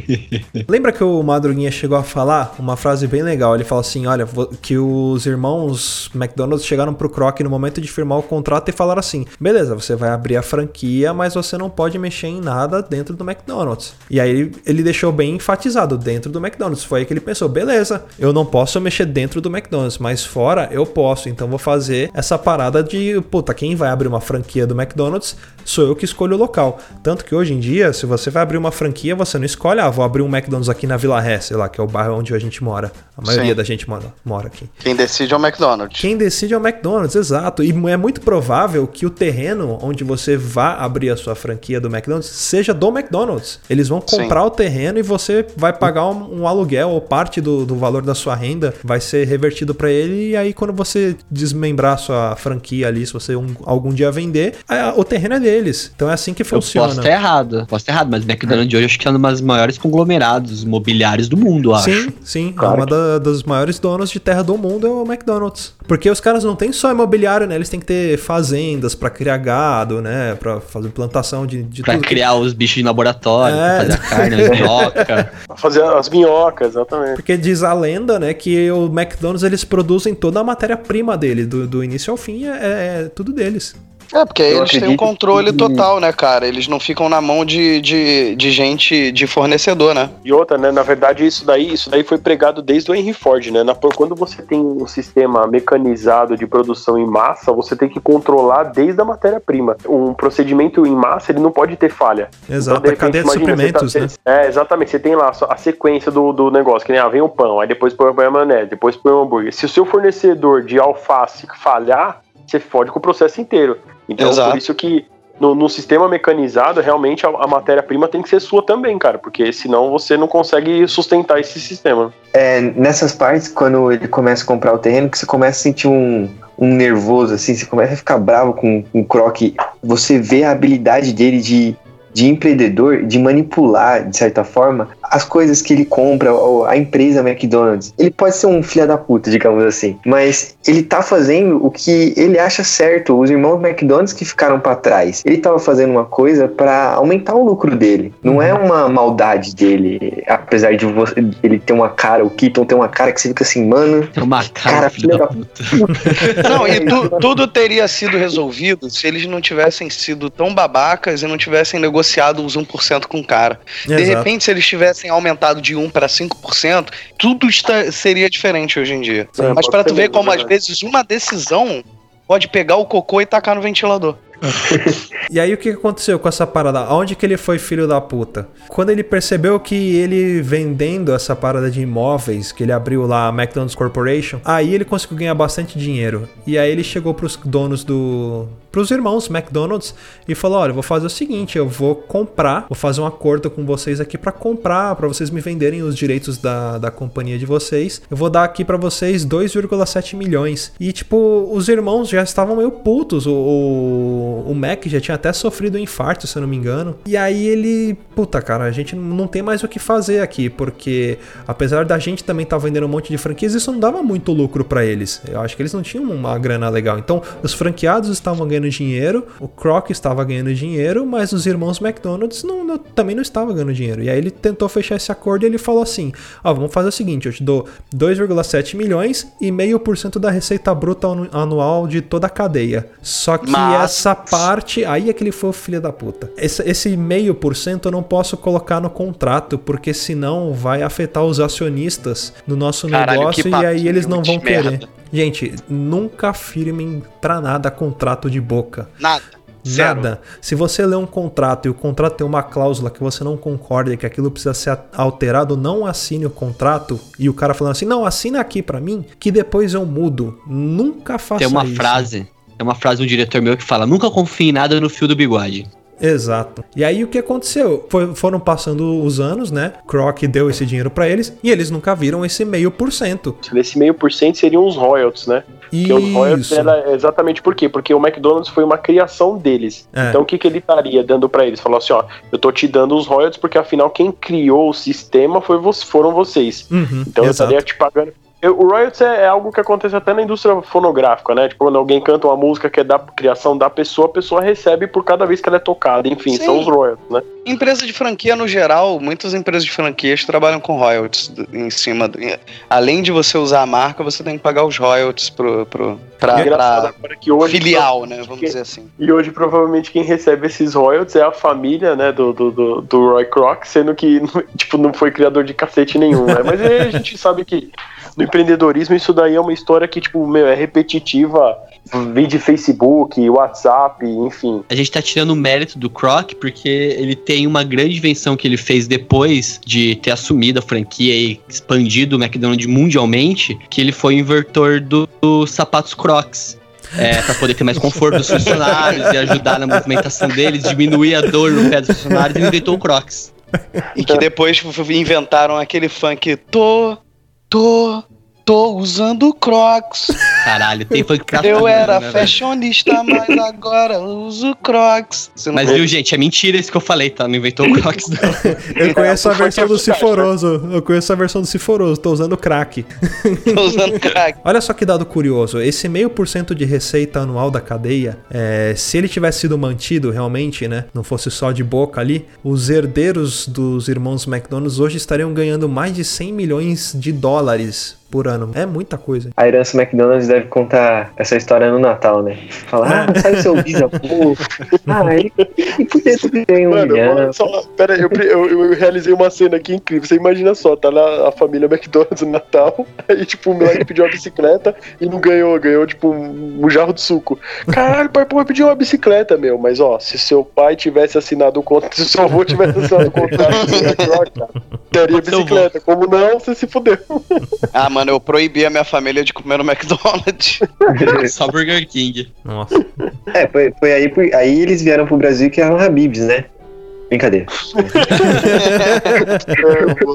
Lembra que o Madruguinha chegou a falar uma frase bem legal? Ele fala assim: olha, que os irmãos McDonald's chegaram pro Croc no momento de firmar o contrato e falaram assim: beleza, você vai abrir a franquia, mas você não pode mexer em nada dentro do McDonald's. E aí ele, ele deixou bem enfatizado dentro do McDonald's. Foi aí que ele pensou: beleza, eu não posso mexer dentro do McDonald's, mas fora eu posso. Então vou fazer essa parada de, puta, quem vai abrir uma franquia do McDonald's Sou eu que escolho o local. Tanto que hoje em dia, se você vai abrir uma franquia, você não escolhe, ah, vou abrir um McDonald's aqui na Vila Ré, sei lá, que é o bairro onde a gente mora. A maioria Sim. da gente mora, mora aqui. Quem decide é o McDonald's. Quem decide é o McDonald's, exato. E é muito provável que o terreno onde você vá abrir a sua franquia do McDonald's seja do McDonald's. Eles vão comprar o terreno e você vai pagar um, um aluguel ou parte do, do valor da sua renda vai ser revertido para ele. E aí, quando você desmembrar a sua franquia ali, se você um- algum dia vender, a- o terreno é deles. Então é assim que Eu funciona. posso estar errado, posso estar errado, mas o McDonald's de hoje acho que é um dos maiores conglomerados imobiliários do mundo, eu acho. Sim, sim. É uma da- dos maiores donos de terra do mundo é o McDonald's. Porque os caras não têm só imobiliário, né? Eles têm que ter fazendas pra criar gado, né? Pra fazer plantação de, de Pra tudo. criar os bichos de laboratório, É. pra fazer a carne, a minhoca. Fazer as minhocas, exatamente. Porque diz a lenda, né, que o McDonald's eles produzem toda a matéria-prima dele, do, do início ao fim, é, é tudo deles. É, porque Eu eles têm um acredito controle que- total, né, cara? Eles não ficam na mão de, de, de gente, de fornecedor, né? E outra, né? Na verdade, isso daí, isso daí foi pregado desde o Henry Ford, né? Na, quando você tem um sistema mecanizado de produção em massa, você tem que controlar desde a matéria-prima. Um procedimento em massa, ele não pode ter falha. Exato, de a cadeia de imagina, suprimentos, você né? tá- É, exatamente. Você tem lá a sequência do, do negócio, que nem ah, vem o pão, aí depois põe a maionese, depois põe o hambúrguer. Se o seu fornecedor de alface falhar, você fode com o processo inteiro. Então, Exato. por isso que no, no sistema mecanizado, realmente a, a matéria-prima tem que ser sua também, cara, porque senão você não consegue sustentar esse sistema. É, nessas partes, quando ele começa a comprar o terreno, que você começa a sentir um, um nervoso, assim, você começa a ficar bravo com, com o Croc. Você vê a habilidade dele de, de empreendedor, de manipular, de certa forma, as coisas que ele compra, ou a empresa McDonald's. Ele pode ser um filho da puta, digamos assim, mas ele tá fazendo o que ele acha certo. Os irmãos McDonald's que ficaram pra trás. Ele tava fazendo uma coisa pra aumentar o lucro dele. Não é uma maldade dele, apesar de você- ele ter uma cara, o Keaton tem uma cara que você fica assim, mano. Tem uma cara, Cara, filho da puta. Não, e tu- tudo teria sido resolvido se eles não tivessem sido tão babacas e não tivessem negociado os 1% com o cara. De Exato. repente, se eles tivessem aumentado de 1 para 5%, tudo está- seria diferente hoje em dia. Sim, Mas para tu ver como às verdade. vezes uma decisão pode pegar o cocô e tacar no ventilador. E aí o que aconteceu com essa parada? Aonde que ele foi filho da puta? Quando ele percebeu que ele vendendo essa parada de imóveis, que ele abriu lá a McDonald's Corporation, aí ele conseguiu ganhar bastante dinheiro. E aí ele chegou pros donos do pros irmãos McDonald's e falou: "Olha, vou fazer o seguinte, eu vou comprar, vou fazer um acordo com vocês aqui pra comprar, pra vocês me venderem os direitos da, da companhia de vocês. Eu vou dar aqui pra vocês 2,7 milhões". E tipo, os irmãos já estavam meio putos. O, o, o Mac já tinha até sofrido um infarto, se eu não me engano. E aí ele, puta, cara, a gente não tem mais o que fazer aqui, porque apesar da gente também estar vendendo um monte de franquias, isso não dava muito lucro pra eles. Eu acho que eles não tinham uma grana legal. Então, os franqueados estavam ganhando dinheiro, o Croc estava ganhando dinheiro, mas os irmãos McDonald's não, não- também não estavam ganhando dinheiro. E aí ele tentou fechar esse acordo e ele falou assim: Ó, vamos fazer o seguinte, eu te dou 2,7 milhões e meio por cento da receita bruta anu- anual de toda a cadeia. Só que Mas- essa parte, aí é que ele foi o filho da puta. Esse, esse meio por cento eu não posso colocar no contrato, porque senão vai afetar os acionistas no nosso Caralho, negócio e aí eles não vão de merda. Gente, nunca firmem pra nada contrato de boca. Nada. Zero. Nada. Se você lê um contrato e o contrato tem uma cláusula que você não concorda e que aquilo precisa ser alterado, não assine o contrato. E o cara falando assim: não, assina aqui pra mim, que depois eu mudo. Nunca faça Tem uma isso. frase, tem uma frase um diretor meu que fala: nunca confie em nada no fio do bigode. Exato. E aí o que aconteceu? Foi- foram passando os anos, né? Croc deu esse dinheiro pra eles e eles nunca viram esse meio por cento. Esse meio por cento seriam os royalties, né? Que os royalties Isso. era exatamente por quê? Porque o McDonald's foi uma criação deles. É. Então o que, que ele estaria dando pra eles? Falou assim, ó, eu tô te dando os royalties porque afinal quem criou o sistema foi foram vocês. Uhum, Então eu exato. estaria te pagando. Eu- o royalties é, é algo que acontece até na indústria fonográfica, né? Tipo, quando alguém canta uma música que é da criação da pessoa, a pessoa recebe por cada vez que ela é tocada. Enfim, Sim. são os royalties, né? Empresa de franquia no geral, muitas empresas de franquias trabalham com royalties em cima. do- Além de você usar a marca, você tem que pagar os royalties pro, pro, pra, é pra hoje- filial, né? Vamos dizer assim. E hoje, provavelmente, quem recebe esses royalties é a família, né, do, do, do, do Roy Kroc, sendo que, tipo, não foi criador de cacete nenhum, né? Mas aí a gente sabe que no empreendedorismo isso daí é uma história que, tipo, meu, é repetitiva vídeo Facebook, WhatsApp, enfim. A gente tá tirando o mérito do Croc porque ele tem uma grande invenção que ele fez depois de ter assumido a franquia e expandido o McDonald's mundialmente, que ele foi o inventor do- dos sapatos Crocs. É, pra poder ter mais conforto dos funcionários e ajudar na movimentação deles, diminuir a dor no pé dos funcionários, ele inventou o Crocs. E que depois f- f- inventaram aquele funk. Tô, tô, tô usando Crocs. Caralho, tem funk pra Eu tudo, era né, velho? fashionista, mas agora eu uso Crocs. Você não Mas viu, gente, é mentira isso que eu falei, tá? Não inventou o Crocs, não. Eu conheço a versão do Ciforoso. Eu conheço a versão do Ciforoso. Tô usando crack. tô usando crack. Olha só que dado curioso. Esse meio por cento de receita anual da cadeia, é, se ele tivesse sido mantido realmente, né? Não fosse só de boca ali, os herdeiros dos irmãos McDonald's hoje estariam ganhando mais de 100 milhões de dólares por ano. É muita coisa. A herança McDonald's deve contar essa história no Natal, né? Falar, ah, sabe seu bisavô? Ah, ele, ele podia ter ganho um Mano, só, pera aí, eu, eu, eu realizei uma cena aqui incrível. Você imagina só, tá lá a família McDonald's no Natal, aí tipo, o moleque pediu uma bicicleta e não ganhou, ganhou tipo um, um jarro de suco. Caralho, pai, pô, pediu uma bicicleta, meu. Mas ó, se seu pai tivesse assinado o contrato, se seu avô tivesse assinado o contrato com o McDonald's, cara, teria bicicleta. Como não, você se fudeu. Ah, mano, eu proibi a minha família de comer no McDonald's. Só Burger King. Nossa. É, foi, foi aí, por- aí eles vieram pro Brasil que eram Habibs, né? Brincadeira.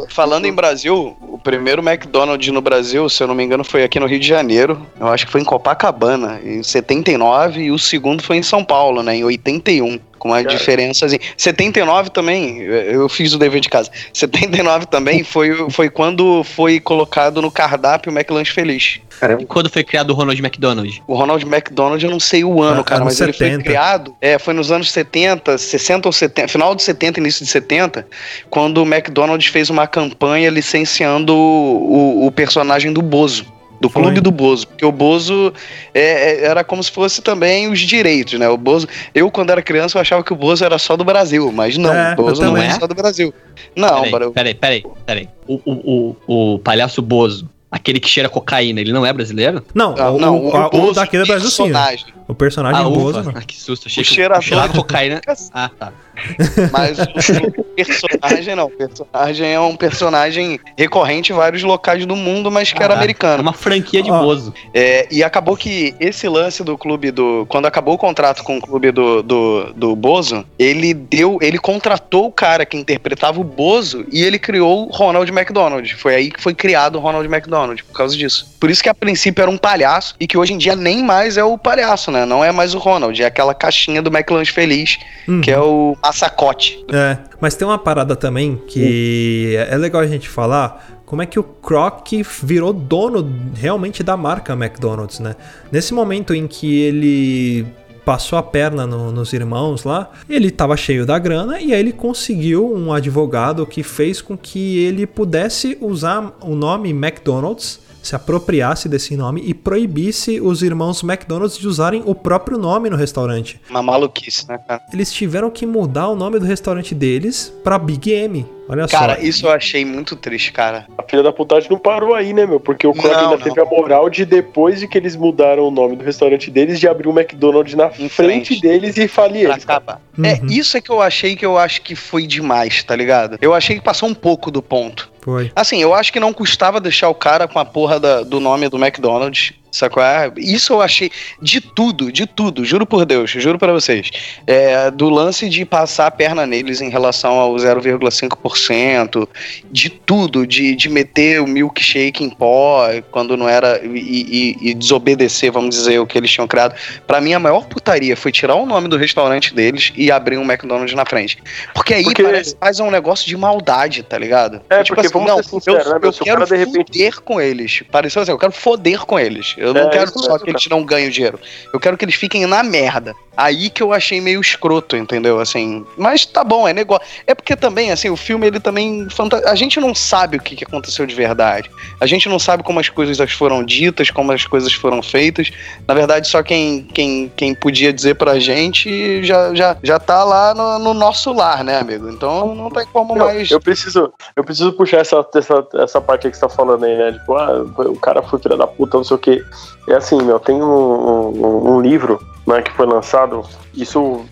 Falando em Brasil, o primeiro McDonald's no Brasil, se eu não me engano, foi aqui no Rio de Janeiro. Eu acho que foi em Copacabana, em 79, e o segundo foi em São Paulo, né, em 81. Com uma diferença assim. 79 também, eu fiz o dever de casa. 79 também foi, foi quando foi colocado no cardápio o McLanche Feliz. E quando foi criado o Ronald McDonald? O Ronald McDonald, eu não sei o ano, Ah, cara, mas ele 70. foi criado. É, foi nos anos 70, 60 ou 70, final de 70, início de 70, quando o McDonald's fez uma campanha licenciando o, o- o personagem do Bozo. Do Foi. clube do Bozo, porque o Bozo é, é, era como se fosse também os direitos, né? O Bozo, eu quando era criança eu achava que o Bozo era só do Brasil, mas não, É, o Bozo não é só do Brasil. Não, Peraí, Barão. peraí, peraí, peraí. O, o, o, o palhaço Bozo, aquele que cheira cocaína, ele não é brasileiro? Não, Ah, o, não, o, o o Bozo, daqui do Brasil sim. Personagem. O personagem ah, Bozo. Ah, que susto. Achei O cheirador- cheirava cocaína. Ah, tá. Mas o personagem não. O personagem é um personagem recorrente em vários locais do mundo, mas que era Ah, É americano. uma franquia de Ó. Bozo. É, e acabou que esse lance do clube do. Quando acabou o contrato com o clube do, do, do Bozo, ele deu. Ele contratou o cara que interpretava o Bozo e ele criou o Ronald McDonald. Foi aí que foi criado o Ronald McDonald, por causa disso. Por isso que a princípio era um palhaço e que hoje em dia nem mais é o palhaço, né? Não é mais o Ronald, é aquela caixinha do McLanche Feliz, Uhum. que é o massacote. É, mas tem uma parada também que é legal a gente falar. Como é que o Croc virou dono realmente da marca McDonald's, né? Nesse momento em que ele passou a perna no- nos irmãos lá, ele estava cheio da grana e aí ele conseguiu um advogado que fez com que ele pudesse usar o nome McDonald's, se apropriasse desse nome e proibisse os irmãos McDonald's de usarem o próprio nome no restaurante. Uma maluquice, né, cara? Eles tiveram que mudar o nome do restaurante deles pra Big M. Olha Cara, só. isso eu achei muito triste, cara. A filha da putagem não parou aí, né, meu? Porque o Croc Não, ainda não. teve a moral de, depois de que eles mudaram o nome do restaurante deles, de abrir um McDonald's na frente, frente. deles e falir eles. É, Uhum. isso é que eu achei que eu acho que foi demais, tá ligado? Eu achei que passou um pouco do ponto. Foi. Assim, eu acho que não custava deixar o cara com a porra da- do nome do McDonald's. Sacou? É, Isso eu achei de tudo, de tudo, juro por Deus, juro pra vocês. É, do lance de passar a perna neles em relação ao 0,5%, de tudo, de, de meter o milkshake em pó quando não era. E, e- e desobedecer, vamos dizer, o que eles tinham criado. Pra mim, a maior putaria foi tirar o nome do restaurante deles e abrir um McDonald's na frente. Porque aí Porque- parece faz um negócio de maldade, tá ligado? É, porque vamos ser sinceros, eu, né, eu o quero foder com eles. Pareceu assim, eu quero foder com eles. Eu É, não quero isso só mesmo, que eles não ganhem dinheiro. Eu quero que eles fiquem na merda. Aí que eu achei meio escroto, entendeu? Assim, mas tá bom, é negócio. É porque também, assim, o filme ele também. A gente não sabe o que, que aconteceu de verdade. A gente não sabe como as coisas foram ditas, como as coisas foram feitas. Na verdade, só quem, quem, quem podia dizer pra gente já, já, já tá lá no, no nosso lar, né, amigo? Então não tem como Não, mais. Eu preciso, eu preciso puxar essa, essa, essa parte aí que você tá falando aí, né? Tipo, ah, o cara foi filho da puta, não sei o quê. É assim, meu, tem um, um, um livro né, que foi lançado, isso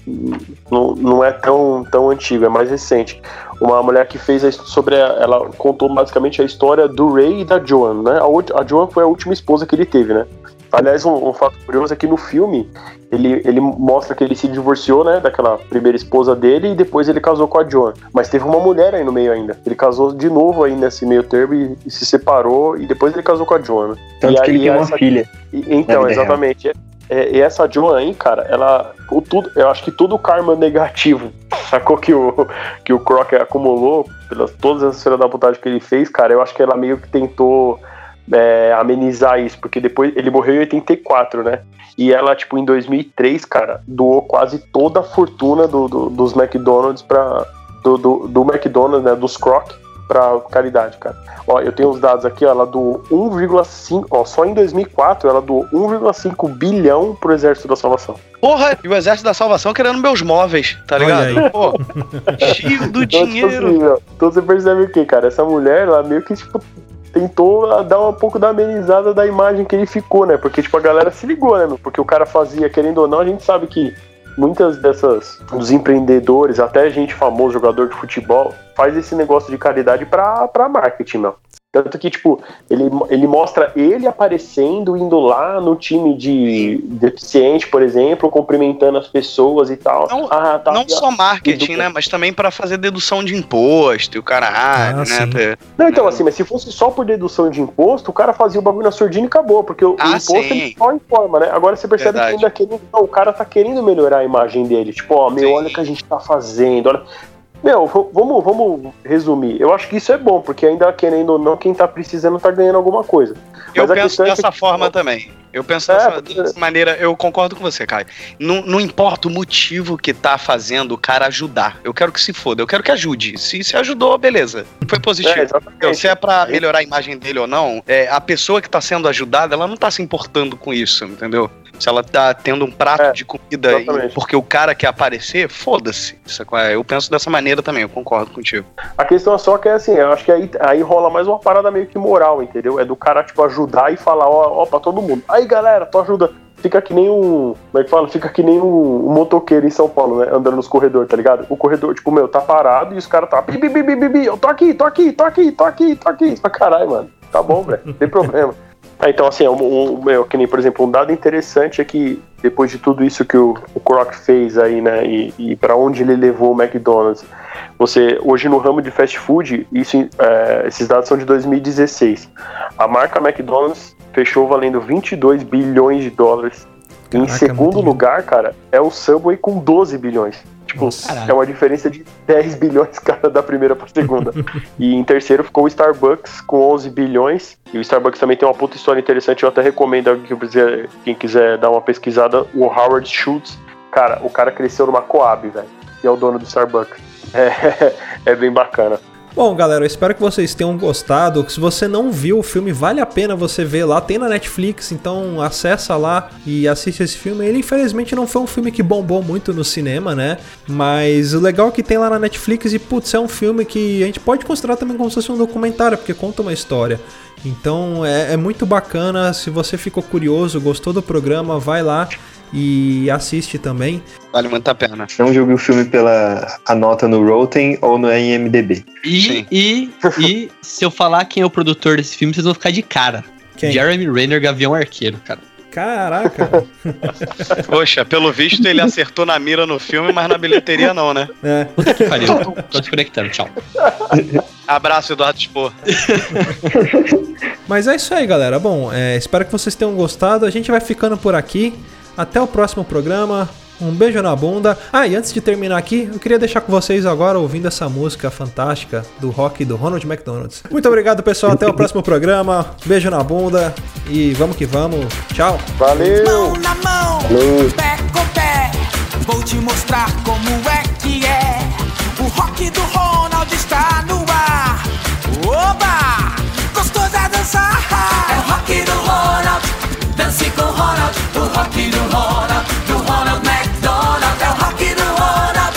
não, não é tão, tão antigo, é mais recente. Uma mulher que fez a, sobre. A, ela contou basicamente a história do Ray e da Joan, né? A, a Joan foi a última esposa que ele teve, né? Aliás, um, um fato curioso é que no filme ele, ele mostra que ele se divorciou, né, daquela primeira esposa dele e depois ele casou com a Joan. Mas teve uma mulher aí no meio ainda. Ele casou de novo aí nesse meio termo e, e se separou e depois ele casou com a Joan. né? Tanto E que ele tem uma essa- filha. e- então, exatamente. É, e essa Joan aí, cara, ela. O tudo, eu acho que todo o karma negativo, sacou? Que o, que o Croc acumulou, pelas todas as filhas da putagem que ele fez, cara, eu acho que ela meio que tentou é, amenizar isso, porque depois ele morreu em 84, né? E ela, tipo, em 2003, cara, doou quase toda a fortuna do, do- dos McDonald's pra. Do, do, do McDonald's, né? Dos Croc pra caridade, cara. Ó, eu tenho os dados aqui, ó, ela doou 1,5. Ó, só em 2004 ela doou 1,5 bilhão pro Exército da Salvação. Porra, e o Exército da Salvação querendo meus móveis, tá ligado? Pô, cheio do Então, tipo dinheiro. assim, ó, então você percebe o que, cara? Essa mulher, ela meio que, tipo, tentou dar um pouco da amenizada da imagem que ele ficou, né? Porque, tipo, a galera se ligou, né? Porque o cara fazia, querendo ou não, a gente sabe que muitas dessas, dos empreendedores, até gente famoso, jogador de futebol, faz esse negócio de caridade pra, pra marketing, meu. Tanto que, tipo, ele, ele mostra ele aparecendo, indo lá no time de deficiente, por exemplo, cumprimentando as pessoas e tal. Não, ah, tá, não só marketing, né? Mas também pra fazer dedução de imposto e o caralho, Ah, né? Não, então, assim, mas se fosse só por dedução de imposto, o cara fazia o bagulho na surdina e acabou, porque o, o Ah, imposto sim. ele só informa, né? Agora você percebe Verdade. que ainda querendo, não, o cara tá querendo melhorar a imagem dele. Tipo, ó, meu, Sim. olha o que a gente tá fazendo, olha. Meu, vamos, vamos resumir. Eu acho que isso é bom, porque ainda querendo ou não, quem tá precisando tá ganhando alguma coisa. Eu Mas penso é dessa que- forma também. Eu penso É, dessa, porque- dessa maneira, eu concordo com você, Caio. Não, não importa o motivo que tá fazendo o cara ajudar. Eu quero que se foda, eu quero que ajude. Se se ajudou, beleza. Foi positivo. É. Então, se é pra melhorar a imagem dele ou não, é, a pessoa que tá sendo ajudada, ela não tá se importando com isso, entendeu? Se ela tá tendo um prato É, de comida e- exatamente. porque o cara quer aparecer, foda-se. É, Eu penso dessa maneira também, eu concordo contigo. A questão é só que é assim, eu acho que aí, aí rola mais uma parada meio que moral, entendeu? É do cara, tipo, ajudar e falar, ó, ó, pra todo mundo. Aí, galera, tu ajuda. Fica que nem um. Como é que fala? Fica que nem um, um motoqueiro em São Paulo, né? Andando nos corredores, tá ligado? O corredor, tipo, meu, tá parado e os caras tá. Bi, bi, bi, bi, bi, bi, eu tô aqui, tô aqui, tô aqui, tô aqui, tô aqui. Pra caralho, mano. Tá bom, velho. Não tem problema. Ah, então, assim, um, um, meu, que nem, por exemplo, um dado interessante é que depois de tudo isso que o, o fez aí, né, e, e para onde ele levou o McDonald's, você, hoje no ramo de fast food, isso, é, esses dados são de 2016. A marca McDonald's fechou valendo 22 bilhões de dólares. E em Caraca, segundo lugar, cara, é o Subway com 12 bilhões. Tipo, Nossa. é uma diferença de 10 bilhões, cara, da primeira pra segunda. e em terceiro ficou o Starbucks com 11 bilhões. E o Starbucks também tem uma puta história interessante. Eu até recomendo que quem quiser dar uma pesquisada, o Howard Schultz. Cara, o cara cresceu numa Coab, velho. E é o dono do Starbucks. É, é bem bacana. Bom, galera, eu espero que vocês tenham gostado. Se você não viu o filme, vale a pena você ver lá. Tem na Netflix, então acessa lá e assiste esse filme. Ele, infelizmente, não foi um filme que bombou muito no cinema, né? Mas o legal é que tem lá na Netflix e, putz, é um filme que a gente pode considerar também como se fosse um documentário, porque conta uma história. Então é, é muito bacana. Se você ficou curioso, gostou do programa, vai lá e assiste também. Vale muito a pena. Não julgue o filme pela a nota no Rotten ou no IMDB. E, e, e se eu falar quem é o produtor desse filme, vocês vão ficar de cara. Quem? Jeremy Renner, Gavião Arqueiro, cara. Caraca! Poxa, pelo visto ele acertou na mira no filme, mas na bilheteria não, né? é. Puta que pariu. Tô desconectando, tchau. Abraço, Eduardo Spor. Mas é isso aí, galera. Bom, é, espero que vocês tenham gostado. A gente vai ficando por aqui. Até o próximo programa. Um beijo na bunda. Ah, e antes de terminar aqui, eu queria deixar com vocês agora ouvindo essa música fantástica do rock do Ronald McDonald's. Muito obrigado, pessoal. Até o próximo programa. Beijo na bunda e vamos que vamos. Tchau. Valeu! Mão na mão, Valeu. pé com pé, Vou te mostrar como é que é. O rock do Ronald está no ar. Oba! Gostoso é dançar. É o rock do Ronald, dance com Ronald. Rock do Ronald, do Ronald McDonald. É o rock do Ronald,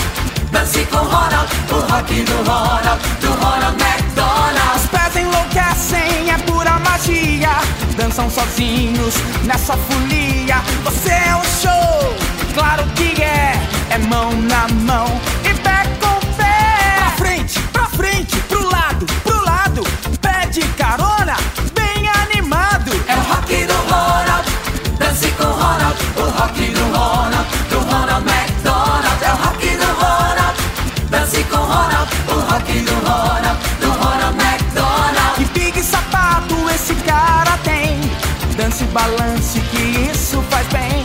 dance com Ronald. O rock do Ronald, do Ronald McDonald. Os pés enlouquecem, é pura magia. Dançam sozinhos nessa folia. Você é o show, claro que balance que isso faz bem.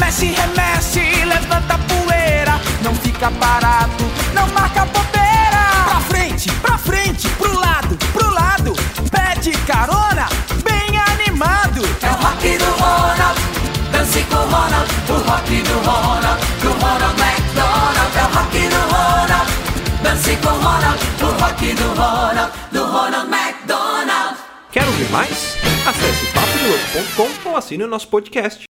Mexe, remexe, levanta a poeira. Não fica parado, não marca bobeira. Pra frente, pra frente, pro lado, pro lado. Pé de carona, bem animado. É o rock do Ronald, dance com Ronald. O rock do Ronald, do Ronald McDonald. É o rock do Ronald, dance com Ronald. O rock do Ronald, do Ronald McDonald. Quer ouvir mais? Acesse papodelouco.com ou assine o nosso podcast.